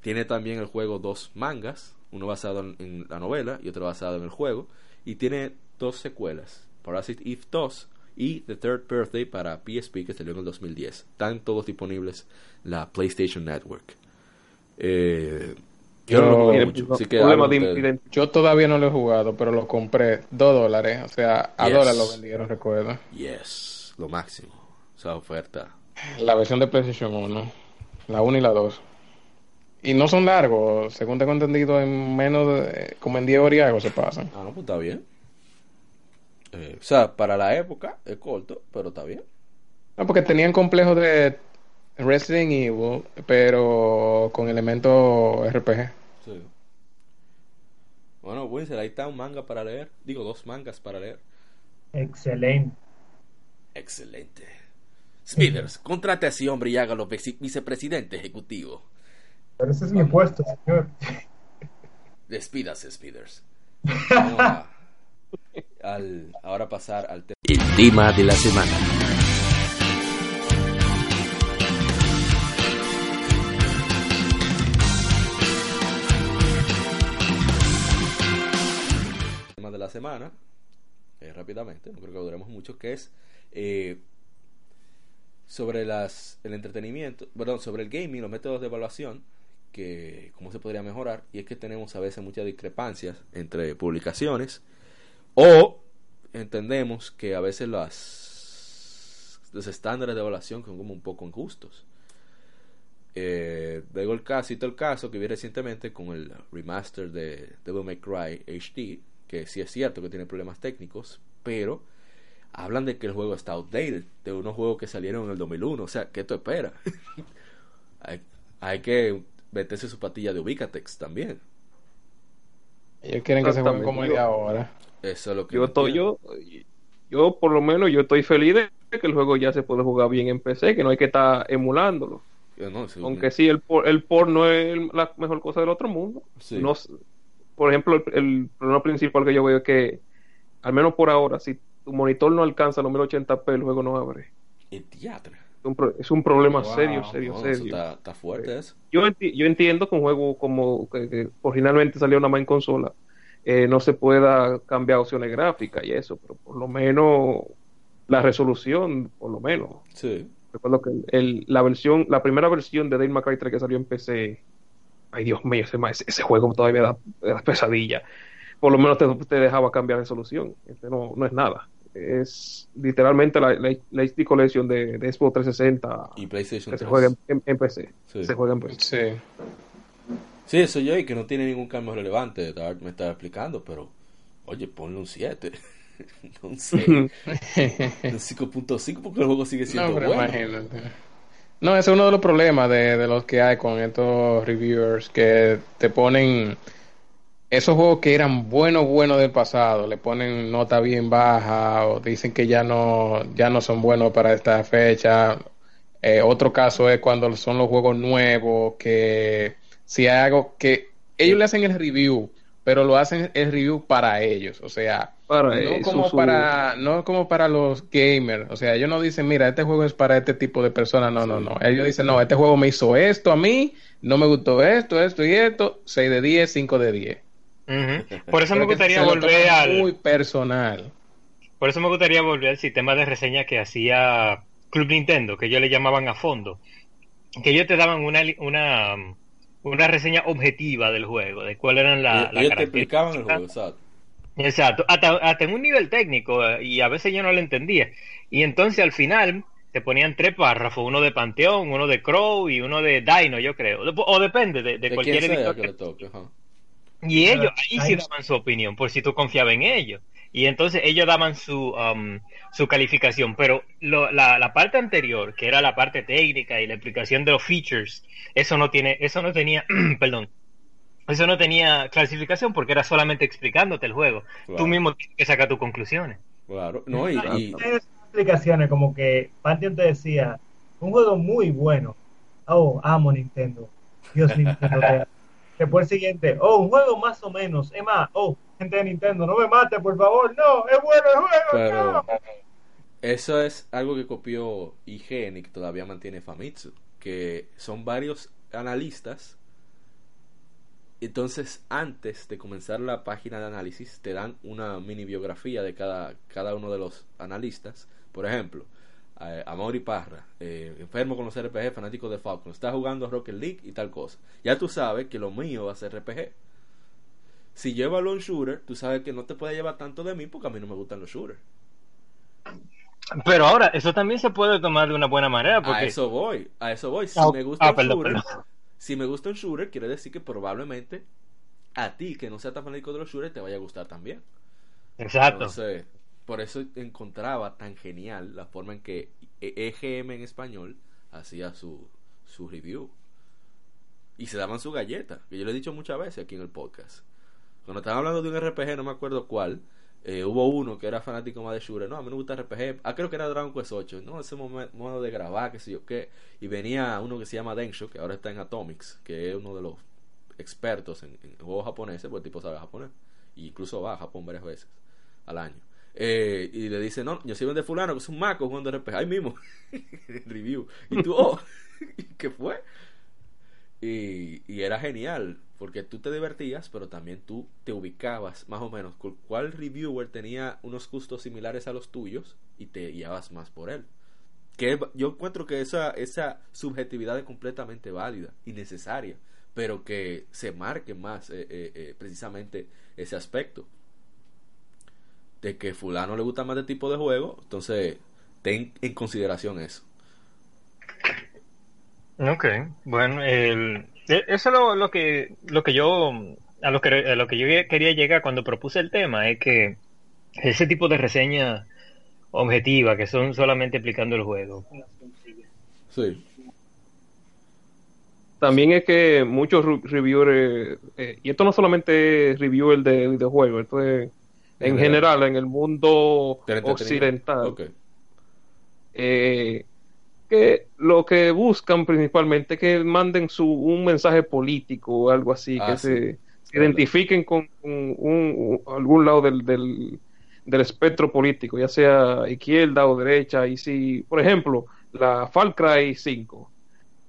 [SPEAKER 1] tiene también el juego dos mangas, uno basado en, la novela y otro basado en el juego, y tiene dos secuelas, Parasite Eve 2 y The Third Birthday para PSP que salió en el 2010. Están todos disponibles en la PlayStation Network. Eh,
[SPEAKER 5] Yo-
[SPEAKER 1] no lo mucho, así que
[SPEAKER 4] de.
[SPEAKER 5] Yo todavía no lo he jugado, pero lo compré dos dólares. O sea, a
[SPEAKER 1] Yes.
[SPEAKER 5] dólar lo vendieron, recuerdo.
[SPEAKER 1] Yes, lo máximo. Esa oferta.
[SPEAKER 5] La versión de PlayStation 1. La 1 y la 2. Y no son largos. Según tengo entendido, en menos de... Como en 10 horas y algo se pasan.
[SPEAKER 1] Ah, no, pues está bien. Eh, o sea, para la época es corto, pero está bien.
[SPEAKER 5] No, porque tenían complejos de Resident Evil, pero con elementos RPG.
[SPEAKER 1] Sí. Bueno, Winsor, ahí está un manga para leer. Digo, dos mangas para leer.
[SPEAKER 3] Excelente.
[SPEAKER 1] Excelente. Smithers, contrate a ese hombre y hágalo vice- vicepresidente ejecutivo.
[SPEAKER 3] Pero ese es mi puesto, señor.
[SPEAKER 1] Despídase, Smithers. Vamos a al, ahora pasar al tema. El tema de la semana. La semana, eh, rápidamente, no creo que duremos mucho, que es eh, sobre las el entretenimiento, perdón, sobre el gaming, los métodos de evaluación, que cómo se podría mejorar, y es que tenemos a veces muchas discrepancias entre publicaciones, o entendemos que a veces las los estándares de evaluación son como un poco injustos. Eh, luego el caso, cito el caso que vi recientemente con el remaster de Devil May Cry HD, que sí es cierto que tiene problemas técnicos, pero hablan de que el juego está outdated, de unos juegos que salieron en el 2001. O sea, ¿qué tú esperas? hay, hay que meterse su patilla de Ubicatex también.
[SPEAKER 5] Ellos quieren que se jueguen como el de ahora.
[SPEAKER 1] Eso es lo que
[SPEAKER 4] Yo, estoy, yo, yo, por lo menos, yo estoy feliz de que el juego ya se puede jugar bien en PC, que no hay que estar emulándolo.
[SPEAKER 1] Yo no, sí,
[SPEAKER 4] Aunque sí, el por, el por no es la mejor cosa del otro mundo.
[SPEAKER 1] Sí.
[SPEAKER 4] No por ejemplo, el, el problema principal que yo veo es que, al menos por ahora, si tu monitor no alcanza los 1080p, el juego no abre.
[SPEAKER 1] El teatro.
[SPEAKER 4] Es un, pro- es un problema
[SPEAKER 5] Wow,
[SPEAKER 4] serio, serio,
[SPEAKER 1] eso
[SPEAKER 4] serio.
[SPEAKER 1] está, está fuerte eso.
[SPEAKER 4] Yo, enti- yo entiendo que un juego como que, que originalmente salió nada más en consola eh, no se pueda cambiar opciones gráficas y eso, pero por lo menos la resolución, por lo menos.
[SPEAKER 1] Sí.
[SPEAKER 4] Recuerdo que el- el- la versión, la primera versión de Dave McCray 3 que salió en PC, ay Dios mío, ese, ese, juego todavía da, da pesadilla. Por lo menos te, te dejaba cambiar resolución. Este no, no es nada. Es literalmente la, la, la HD Collection de, de Xbox 360
[SPEAKER 1] Y PlayStation
[SPEAKER 4] que se
[SPEAKER 1] 3.
[SPEAKER 4] juega en, en- en PC.
[SPEAKER 1] Sí.
[SPEAKER 4] Se juega en PC.
[SPEAKER 5] Sí.
[SPEAKER 1] Sí, eso yo y que no tiene ningún cambio relevante. Me estaba explicando, pero oye, ponle un 7. no un 6. un 5.5 porque el juego sigue siendo
[SPEAKER 5] No, pero
[SPEAKER 1] bueno.
[SPEAKER 5] imagínate. No, ese es uno de los problemas de, de los que hay con estos reviewers que te ponen esos juegos que eran buenos, buenos del pasado, le ponen nota bien baja o dicen que ya no, ya no son buenos para esta fecha. Eh, otro caso es cuando son los juegos nuevos que si hay algo que ellos le hacen el review, pero lo hacen el review para ellos, o sea,
[SPEAKER 4] Para
[SPEAKER 5] no
[SPEAKER 4] eso,
[SPEAKER 5] como
[SPEAKER 4] su-
[SPEAKER 5] para no como para los gamers o sea ellos no dicen mira este juego es para este tipo de personas no no no. Ellos dicen no este juego me hizo esto a mí no me gustó esto esto y esto 6 de 10 5 de 10
[SPEAKER 2] Ujú. Por eso me gustaría volver al
[SPEAKER 5] muy personal.
[SPEAKER 2] Por eso me gustaría volver al sistema de reseña que hacía Club Nintendo, que ellos le llamaban a fondo, que ellos te daban una una una reseña objetiva del juego, de cuál eran la,
[SPEAKER 1] Y-
[SPEAKER 2] la
[SPEAKER 1] ellos te explicaban el juego, exacto.
[SPEAKER 2] Exacto, hasta, hasta en un nivel técnico, eh, y a veces yo no lo entendía. Y entonces al final te ponían tres párrafos, uno de Panteón, uno de Crow y uno de Dino, yo creo. O depende de, de
[SPEAKER 1] De
[SPEAKER 2] cualquier editor.
[SPEAKER 1] que le toque. ajá.
[SPEAKER 2] Y ellos, ahí sí daban su opinión, por si tú confiabas en ellos. Y entonces ellos daban su, um, su calificación. Pero lo- la, la parte anterior, que era la parte técnica y la explicación de los features, eso no tiene, eso no tenía, perdón, eso no tenía clasificación porque era solamente explicándote el juego.
[SPEAKER 1] Claro.
[SPEAKER 2] Tú mismo tienes que sacar tus conclusiones.
[SPEAKER 1] Claro. No, y, y-
[SPEAKER 3] explicaciones como que Pantheon te decía, un juego muy bueno. Oh, amo Nintendo. Dios Nintendo te Después el siguiente, oh, un juego más o menos. Es más, oh, gente de Nintendo, no me mate, por favor. No, es bueno el juego.
[SPEAKER 1] Pero-
[SPEAKER 3] no.
[SPEAKER 1] Eso es algo que copió IGN y que todavía mantiene Famitsu, que son varios analistas. Entonces, antes de comenzar la página de análisis, te dan una mini biografía de cada, cada uno de los analistas. Por ejemplo, eh, Amaury Parra, eh, enfermo con los RPG, fanático de Falcon, está jugando Rocket League y tal cosa. Ya tú sabes que lo mío va a ser RPG. Si evalúo un shooter, tú sabes que no te puede llevar tanto de mí porque a mí no me gustan los shooters.
[SPEAKER 2] Pero ahora, eso también se puede tomar de una buena manera. Porque...
[SPEAKER 1] A eso voy, a eso voy. Si
[SPEAKER 2] Ah,
[SPEAKER 1] me gusta
[SPEAKER 2] ah,
[SPEAKER 1] un
[SPEAKER 2] perdón,
[SPEAKER 1] shooter,
[SPEAKER 2] perdón.
[SPEAKER 1] Si me gusta un shooter, quiere decir que probablemente a ti que no sea tan fanático de los shooters te vaya a gustar también.
[SPEAKER 2] Exacto.
[SPEAKER 1] Entonces, por eso encontraba tan genial la forma en que EGM en español hacía su, su review. Y se daban su galleta, que yo le he dicho muchas veces aquí en el podcast. Cuando estaban hablando de un RPG, no me acuerdo cuál, eh, hubo uno que era fanático más de shooter. No, a mí me gusta RPG. Ah, creo que era Dragon Quest 8. No, ese modo de grabar, qué sé yo qué. Y venía uno que se llama Densho, que ahora está en Atomics, que es uno de los expertos en, juegos japoneses, porque el tipo sabe japonés. E incluso va a Japón varias veces al año. Eh, y le dice, no, yo soy de fulano, que es un maco jugando RPG. Ahí mismo. Review. Y tú, oh, ¿qué fue? Y, y era genial, porque tú te divertías, pero también tú te ubicabas más o menos con cuál reviewer tenía unos gustos similares a los tuyos y te guiabas más por él. Que yo encuentro que esa, esa subjetividad es completamente válida y necesaria, pero que se marque más eh, eh, eh, precisamente ese aspecto. De que fulano le gusta más de tipo de juego, entonces ten en consideración eso.
[SPEAKER 2] Ok, bueno, el- eso es lo, lo que lo que yo a lo que a lo que yo quería llegar cuando propuse el tema es que ese tipo de reseña objetivas, que son solamente explicando el juego.
[SPEAKER 1] Sí.
[SPEAKER 4] También es que muchos re- reviewers, eh, y esto no solamente es reviewer de videojuegos, esto es en
[SPEAKER 1] General.
[SPEAKER 4] general en el mundo occidental,
[SPEAKER 1] Ok.
[SPEAKER 4] eh, que lo que buscan principalmente es que manden su, un mensaje político o algo así,
[SPEAKER 1] Ah,
[SPEAKER 4] que
[SPEAKER 1] sí.
[SPEAKER 4] se, se identifiquen con un, un- algún lado del, del, del espectro político, ya sea izquierda o derecha. Y si, por ejemplo, la Far Cry 5,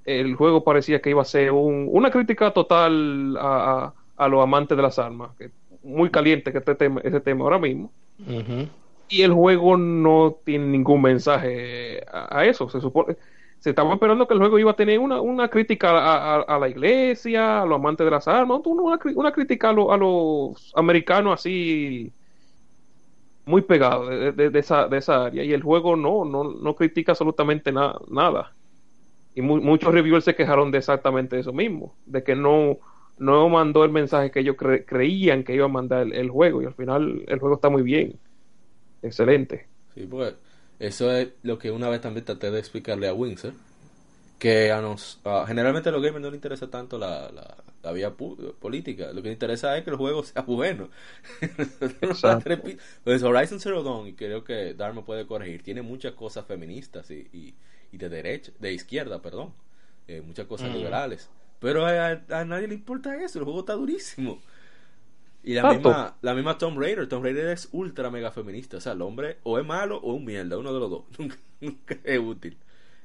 [SPEAKER 4] el juego parecía que iba a ser un- una crítica total a, a- a los amantes de las armas, que muy caliente que este tema, ese tema ahora mismo
[SPEAKER 5] Ujú.
[SPEAKER 4] Y el juego no tiene ningún mensaje a, eso. Se supone, se estaba esperando que el juego iba a tener una, una crítica a, la iglesia, a los amantes de las armas, una, una crítica a, lo- a los americanos así muy pegado de, esa, de esa área. Y el juego no, no, no critica absolutamente na- nada. Y mu- muchos reviewers se quejaron de exactamente eso mismo, de que no, no mandó el mensaje que ellos cre- creían que iba a mandar el juego. Y al final el juego está muy bien. Excelente.
[SPEAKER 1] Sí, porque eso es lo que una vez también traté de explicarle a Windsor. Que a nos, a- generalmente a los gamers no les interesa tanto la, la, la vía pu- política. Lo que les interesa es que el juego sea bueno.
[SPEAKER 4] Exacto.
[SPEAKER 1] pues Horizon Zero Dawn, y creo que Dharma puede corregir, tiene muchas cosas feministas y, y, y de derecha, de izquierda, perdón. Eh, muchas cosas
[SPEAKER 5] Mm.
[SPEAKER 1] liberales. Pero a, a nadie le importa eso, el juego está durísimo. Y la misma, la misma Tomb Raider, Tomb Raider es ultra mega feminista. O sea, el hombre o es malo o es un mierda, uno de los dos. Nunca, nunca es útil.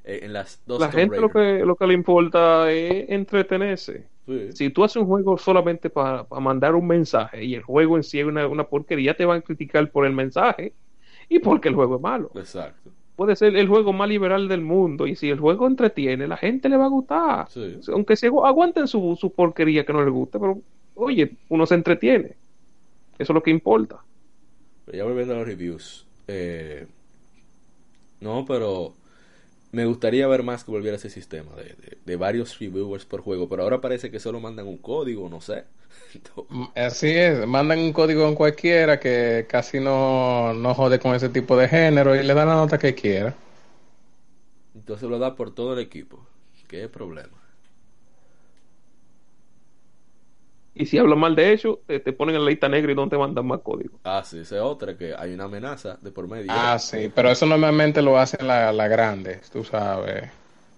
[SPEAKER 1] Eh, en las dos
[SPEAKER 4] La
[SPEAKER 1] Tomb
[SPEAKER 4] gente lo que, lo que le importa es entretenerse.
[SPEAKER 1] Sí.
[SPEAKER 4] Si tú haces un juego solamente para, para mandar un mensaje y el juego en sí es una, una porquería, te van a criticar por el mensaje y porque el juego es malo.
[SPEAKER 1] Exacto.
[SPEAKER 4] Puede ser el juego más liberal del mundo y si el juego entretiene, la gente le va a gustar.
[SPEAKER 1] Sí.
[SPEAKER 4] Aunque se agu- aguanten su, su porquería que no les guste, pero oye, uno se entretiene. Eso es lo que importa.
[SPEAKER 1] Pero ya volviendo a los reviews. eh, no, pero me gustaría ver más que volviera ese sistema de, de- de varios reviewers por juego. Pero ahora parece que solo mandan un código, no sé.
[SPEAKER 5] Mm, Así es, mandan un código en cualquiera que casi no, no jode con ese tipo de género y le dan la nota que quiera.
[SPEAKER 1] Entonces lo da por todo el equipo. ¿Qué problema?
[SPEAKER 4] Y si hablan mal de ellos, te, te ponen en la lista negra y no te mandan más código.
[SPEAKER 1] Ah, sí, esa es otra, que hay una amenaza de por medio.
[SPEAKER 5] Ah, sí, pero eso normalmente lo hacen la, la grande, tú sabes.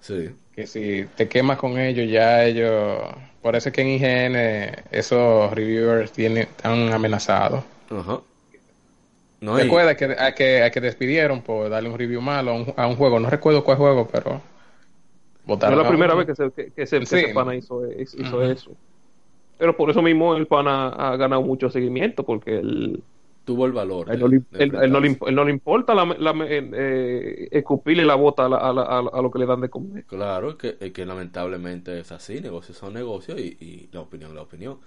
[SPEAKER 1] Sí.
[SPEAKER 5] Que si te quemas con ellos, ya ellos. Por eso es que en IGN esos reviewers tienen, están amenazados.
[SPEAKER 1] Ajá. No,
[SPEAKER 5] ¿Te
[SPEAKER 1] y-
[SPEAKER 5] acuerdas que, a que, a que despidieron por darle un review malo a un, a un juego? No recuerdo cuál juego, pero.
[SPEAKER 4] No
[SPEAKER 5] votaron
[SPEAKER 4] es la primera
[SPEAKER 5] uno.
[SPEAKER 4] vez que, se, que, que se- que pana hizo, hizo eso. Pero por eso mismo el pana ha ganado mucho seguimiento, porque él,
[SPEAKER 1] tuvo el valor.
[SPEAKER 4] a él,
[SPEAKER 1] de-
[SPEAKER 4] no, le, él- él no le,
[SPEAKER 1] enfrentarse.
[SPEAKER 4] imp- él no le importa la, la- eh, eh, escupirle la bota a, la- a, la- a, a lo que le dan de comer.
[SPEAKER 1] Claro, que, que lamentablemente es así, negocios son negocios y, y la opinión es la opinión.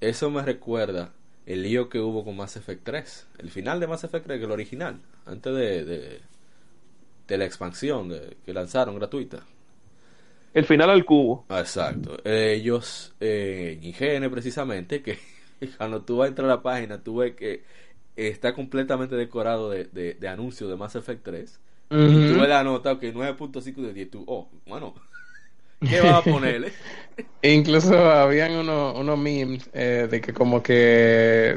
[SPEAKER 1] Eso me recuerda el lío que hubo con Mass Effect 3. El final de Mass Effect 3, que el original, antes de, de, de la expansión de- que lanzaron gratuita.
[SPEAKER 4] El final al cubo.
[SPEAKER 1] Exacto. Ellos, eh, IGN precisamente, que cuando tú vas a entrar a la página, tú ves que está completamente decorado de, de, de anuncios de Mass Effect 3. Y tú ves la nota, ok, 9.5 de 10. Tú, oh, bueno, ¿qué vas a ponerle?
[SPEAKER 5] Incluso habían unos unos memes eh, de que como que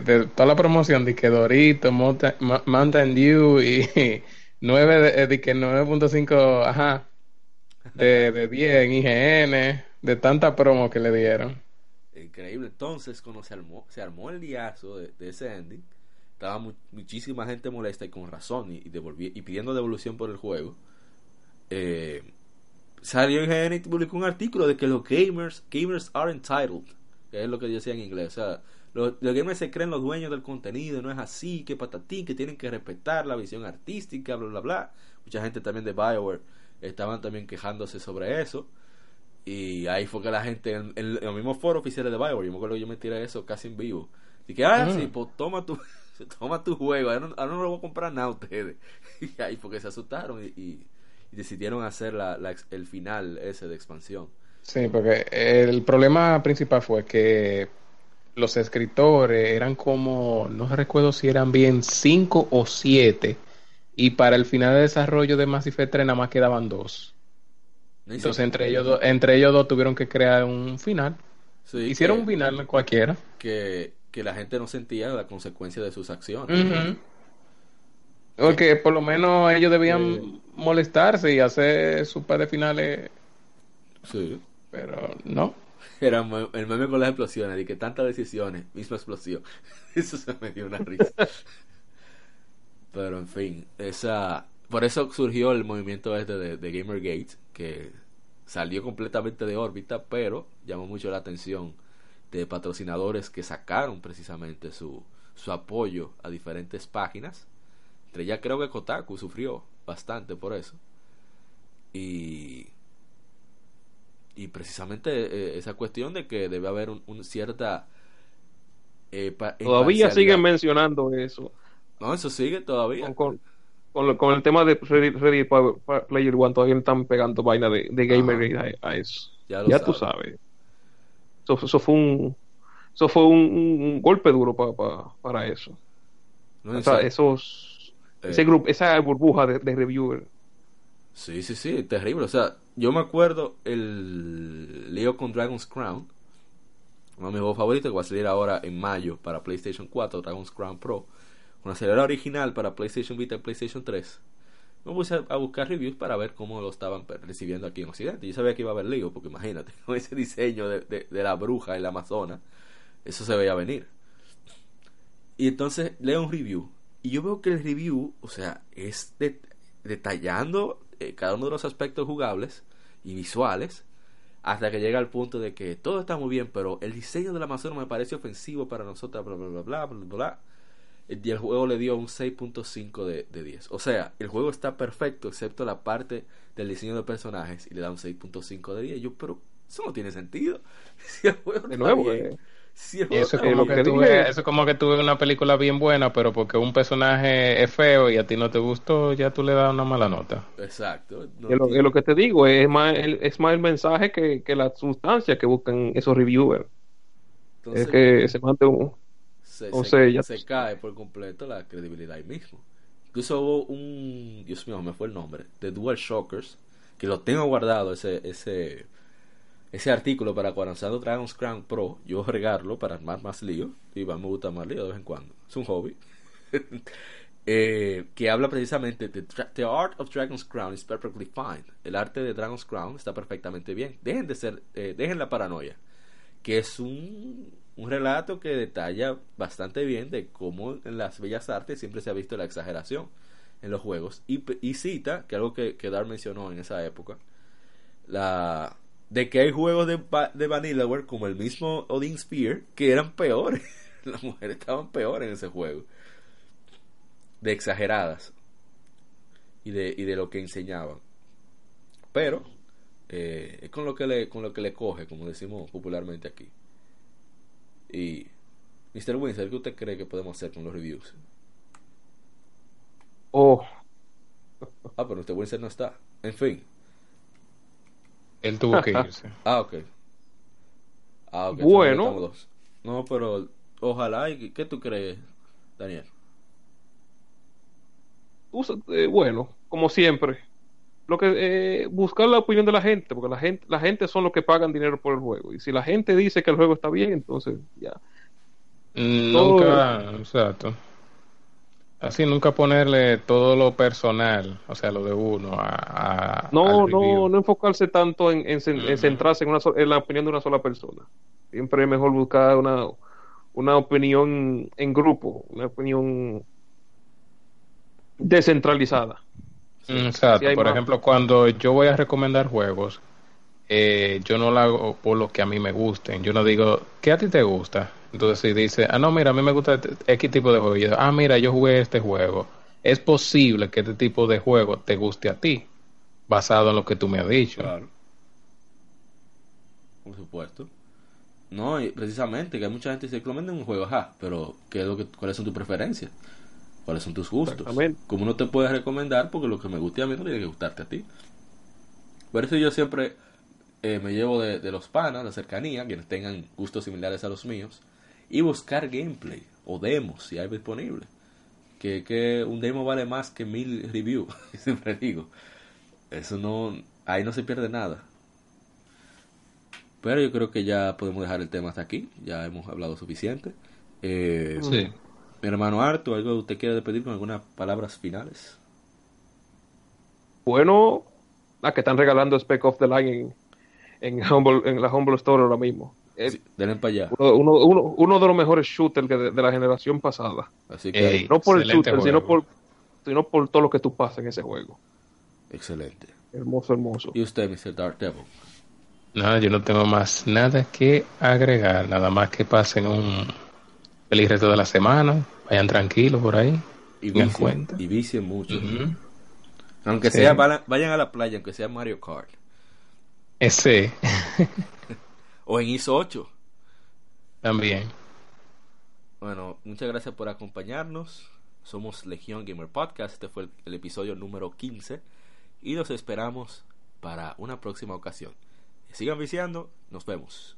[SPEAKER 5] de toda la promoción de que Dorito, Mountain, Mountain Dew y 9 de, eh, de que 9.5, ajá, de, de 10 en IGN, de tanta promo que le dieron.
[SPEAKER 1] Increíble. Entonces, cuando se armó, se armó el liazo de, ese ending, estaba mu- muchísima gente molesta y con razón y, y, devolvi- y pidiendo devolución por el juego. Eh, salió IGN y publicó un artículo de que los gamers, gamers are entitled, que es lo que decía en inglés. O sea, los, los gamers se creen los dueños del contenido, no es así, que patatín, que tienen que respetar la visión artística, bla, bla, bla. Mucha gente también de Bioware estaban también quejándose sobre eso. Y ahí fue que la gente, en, en- en los mismos foros oficiales de Bioware, yo me acuerdo que yo me tiré eso casi en vivo. Dije, ah,
[SPEAKER 5] Mm.
[SPEAKER 1] sí, pues toma tu, toma tu juego, ahora no, ahora no lo voy a comprar nada a ustedes. Y ahí fue que se asustaron y, y- y decidieron hacer la, el final ese de expansión.
[SPEAKER 5] Sí, porque el problema principal fue que los escritores eran como, no recuerdo si eran bien cinco o siete, y para el final de desarrollo de Mass Effect 3 nada más quedaban dos. Entonces entre ellos, dos, entre ellos dos tuvieron que crear un final.
[SPEAKER 1] Sí,
[SPEAKER 5] Hicieron
[SPEAKER 1] que-
[SPEAKER 5] un final cualquiera.
[SPEAKER 1] que, que la gente no sentía la consecuencia de sus acciones.
[SPEAKER 5] Porque por lo menos ellos debían molestarse y hacer su par de finales,
[SPEAKER 1] Sí.
[SPEAKER 5] pero no.
[SPEAKER 1] Era el meme con las explosiones, y que tantas decisiones, misma explosión. Eso se me dio una risa. Pero en fin, esa por eso surgió el movimiento este de, de Gamergate, que salió completamente de órbita, pero llamó mucho la atención de patrocinadores que sacaron precisamente su, su apoyo a diferentes páginas. Entre ya creo que Kotaku sufrió bastante por eso. Y y precisamente eh, esa cuestión de que debe haber un, un cierta eh,
[SPEAKER 4] Todavía siguen mencionando eso.
[SPEAKER 1] No eso sigue todavía
[SPEAKER 4] Con, con, el tema de Ready, Ready Player One, todavía están pegando vaina de, de Gamergate a, a eso.
[SPEAKER 1] Ya
[SPEAKER 4] tú
[SPEAKER 1] sabes.
[SPEAKER 4] Eso, eso fue un eso fue un, golpe duro pa- pa- para eso.
[SPEAKER 1] No,
[SPEAKER 4] O sea,
[SPEAKER 1] eso-
[SPEAKER 4] esos,
[SPEAKER 1] eh,
[SPEAKER 4] ese grupo, esa burbuja de, de reviewer.
[SPEAKER 1] sí sí sí terrible o sea yo me acuerdo el Leo con Dragon's Crown uno de mis juegos favoritos que va a salir ahora en mayo para PlayStation 4 Dragon's Crown Pro una aceleradora original para PlayStation Vita y PlayStation 3 me puse a, buscar reviews para ver cómo lo estaban recibiendo aquí en Occidente. Yo sabía que iba a haber lío, porque imagínate, con ese diseño de, de- la bruja en la Amazona, eso se veía venir. Y entonces leo un review, y yo veo que el review, o sea, es de- detallando eh, cada uno de los aspectos jugables y visuales, hasta que llega al punto de que todo está muy bien, pero el diseño de la Amazona me parece ofensivo para nosotros, bla, bla, bla, bla, bla, bla. Y el juego le dio un 6.5 de, de 10. O sea, el juego está perfecto, excepto la parte del diseño de personajes, y le da un 6.5 de 10. Y yo, pero eso no tiene sentido. Si el juego
[SPEAKER 4] De
[SPEAKER 1] está
[SPEAKER 4] nuevo,
[SPEAKER 1] bien,
[SPEAKER 4] eh,
[SPEAKER 1] si el juego
[SPEAKER 5] eso como
[SPEAKER 1] bien,
[SPEAKER 5] que, ves- eso es como que tuve una película bien buena, pero porque un personaje es feo y a ti no te gustó, ya tú le das una mala nota.
[SPEAKER 1] Exacto. no
[SPEAKER 4] es, lo,
[SPEAKER 1] tiene-
[SPEAKER 4] es lo que te digo, es más el, es más el mensaje que, que la sustancia que buscan esos reviewers.
[SPEAKER 1] entonces,
[SPEAKER 4] es que se mande un...
[SPEAKER 1] se,
[SPEAKER 4] o
[SPEAKER 1] se-
[SPEAKER 4] sea, ya
[SPEAKER 1] se
[SPEAKER 4] tú-
[SPEAKER 1] cae por completo la credibilidad ahí mismo. Incluso hubo un, Dios mío, me fue el nombre, de Dual Shockers, que lo tengo guardado ese ese ese artículo para cuando Dragon's Crown Pro, yo regarlo para armar más lío, y va, me gusta más lío de vez en cuando, es un hobby. Eh, que habla precisamente de The Art of Dragon's Crown is perfectly fine. El arte de Dragon's Crown está perfectamente bien. Dejen de ser, eh, dejen la paranoia que es un, un relato que detalla bastante bien de cómo en las bellas artes siempre se ha visto la exageración en los juegos. Y, cita, que algo que, que Dar mencionó en esa época, la de que hay juegos de, de Vanillaware como el mismo Odin Spear que eran peores, las mujeres estaban peores en ese juego, de exageradas. Y de, y de lo que enseñaban, pero eh, es con lo que le con lo que le coge como decimos popularmente aquí y Mr. Winsor ¿qué usted cree que podemos hacer con los reviews?
[SPEAKER 4] Oh,
[SPEAKER 1] ah pero Mr. Winsor no está en fin
[SPEAKER 5] Él tuvo que irse.
[SPEAKER 1] ah ok ah ok
[SPEAKER 4] Bueno.
[SPEAKER 1] dos. no pero ojalá y ¿qué tú crees Daniel?
[SPEAKER 4] usa- eh, bueno, como siempre, lo que eh, buscar la opinión de la gente, porque la gente, la gente son los que pagan dinero por el juego. Y si la gente dice que el juego está bien, entonces ya.
[SPEAKER 5] Mm,
[SPEAKER 4] Todo-
[SPEAKER 5] Nunca, exacto. Así, nunca ponerle todo lo personal, o sea, lo de uno, a, a-
[SPEAKER 4] No,
[SPEAKER 5] al
[SPEAKER 4] no, no enfocarse tanto en, centrarse en, una so- en la opinión de una sola persona. Siempre es mejor buscar una, una opinión en grupo, una opinión descentralizada.
[SPEAKER 5] Mm, Exacto.
[SPEAKER 4] Sí,
[SPEAKER 5] por
[SPEAKER 4] más.
[SPEAKER 5] ejemplo, cuando yo voy a recomendar juegos, eh, yo no lo hago por lo que a mí me gusten. Yo no digo, ¿qué a ti te gusta? Entonces, si dice, ah, no, mira, a mí me gusta este- X tipo de juego, y yo, ah, mira, yo jugué este juego. Es posible que este tipo de juego te guste a ti, basado en lo que tú me has dicho.
[SPEAKER 1] Claro. Por supuesto. No, y precisamente que hay mucha gente que se recomienda un juego, ajá, pero ¿qué es lo que, ¿cuáles son tus preferencias? ¿Cuáles son tus gustos? Como no te puedes recomendar porque lo que me guste a mí no tiene que gustarte a ti. Por eso yo siempre eh, me llevo de, de los panas, la cercanía, quienes tengan gustos similares a los míos, y buscar gameplay o demos si hay disponible. que, que un demo vale más que mil reviews, siempre digo. Eso no, ahí no se pierde nada. Pero yo creo que ya podemos dejar el tema hasta aquí, ya hemos hablado suficiente. Eh,
[SPEAKER 5] Sí.
[SPEAKER 1] Mi hermano Arto, ¿algo que usted quiere despedir con algunas palabras finales?
[SPEAKER 4] Bueno, la que están regalando Spec of the Line en, en, Humble, en la Humble Store ahora mismo.
[SPEAKER 1] Sí, denle para allá.
[SPEAKER 4] uno, uno, uno, uno de los mejores shooters de, de la generación pasada.
[SPEAKER 1] Así que,
[SPEAKER 5] Ey.
[SPEAKER 4] No por el shooter, sino por, sino por todo lo que tú pasas en ese juego.
[SPEAKER 1] excelente.
[SPEAKER 4] Hermoso, hermoso.
[SPEAKER 1] ¿Y usted, Mr. Dark Devil?
[SPEAKER 5] No, yo no tengo más nada que agregar, nada más que pasen un feliz resto de la semana, vayan tranquilos por ahí.
[SPEAKER 1] Y vicien,
[SPEAKER 5] cuenta.
[SPEAKER 1] y vicien mucho. Aunque
[SPEAKER 5] Sí.
[SPEAKER 1] sea, vayan a la playa, aunque sea Mario Kart.
[SPEAKER 5] Ese
[SPEAKER 1] O en ISO 8.
[SPEAKER 5] también.
[SPEAKER 1] Bueno, muchas gracias por acompañarnos. Somos Legión Gamer Podcast. Este fue el, el episodio número 15. Y los esperamos para una próxima ocasión. Sigan viciando. Nos vemos.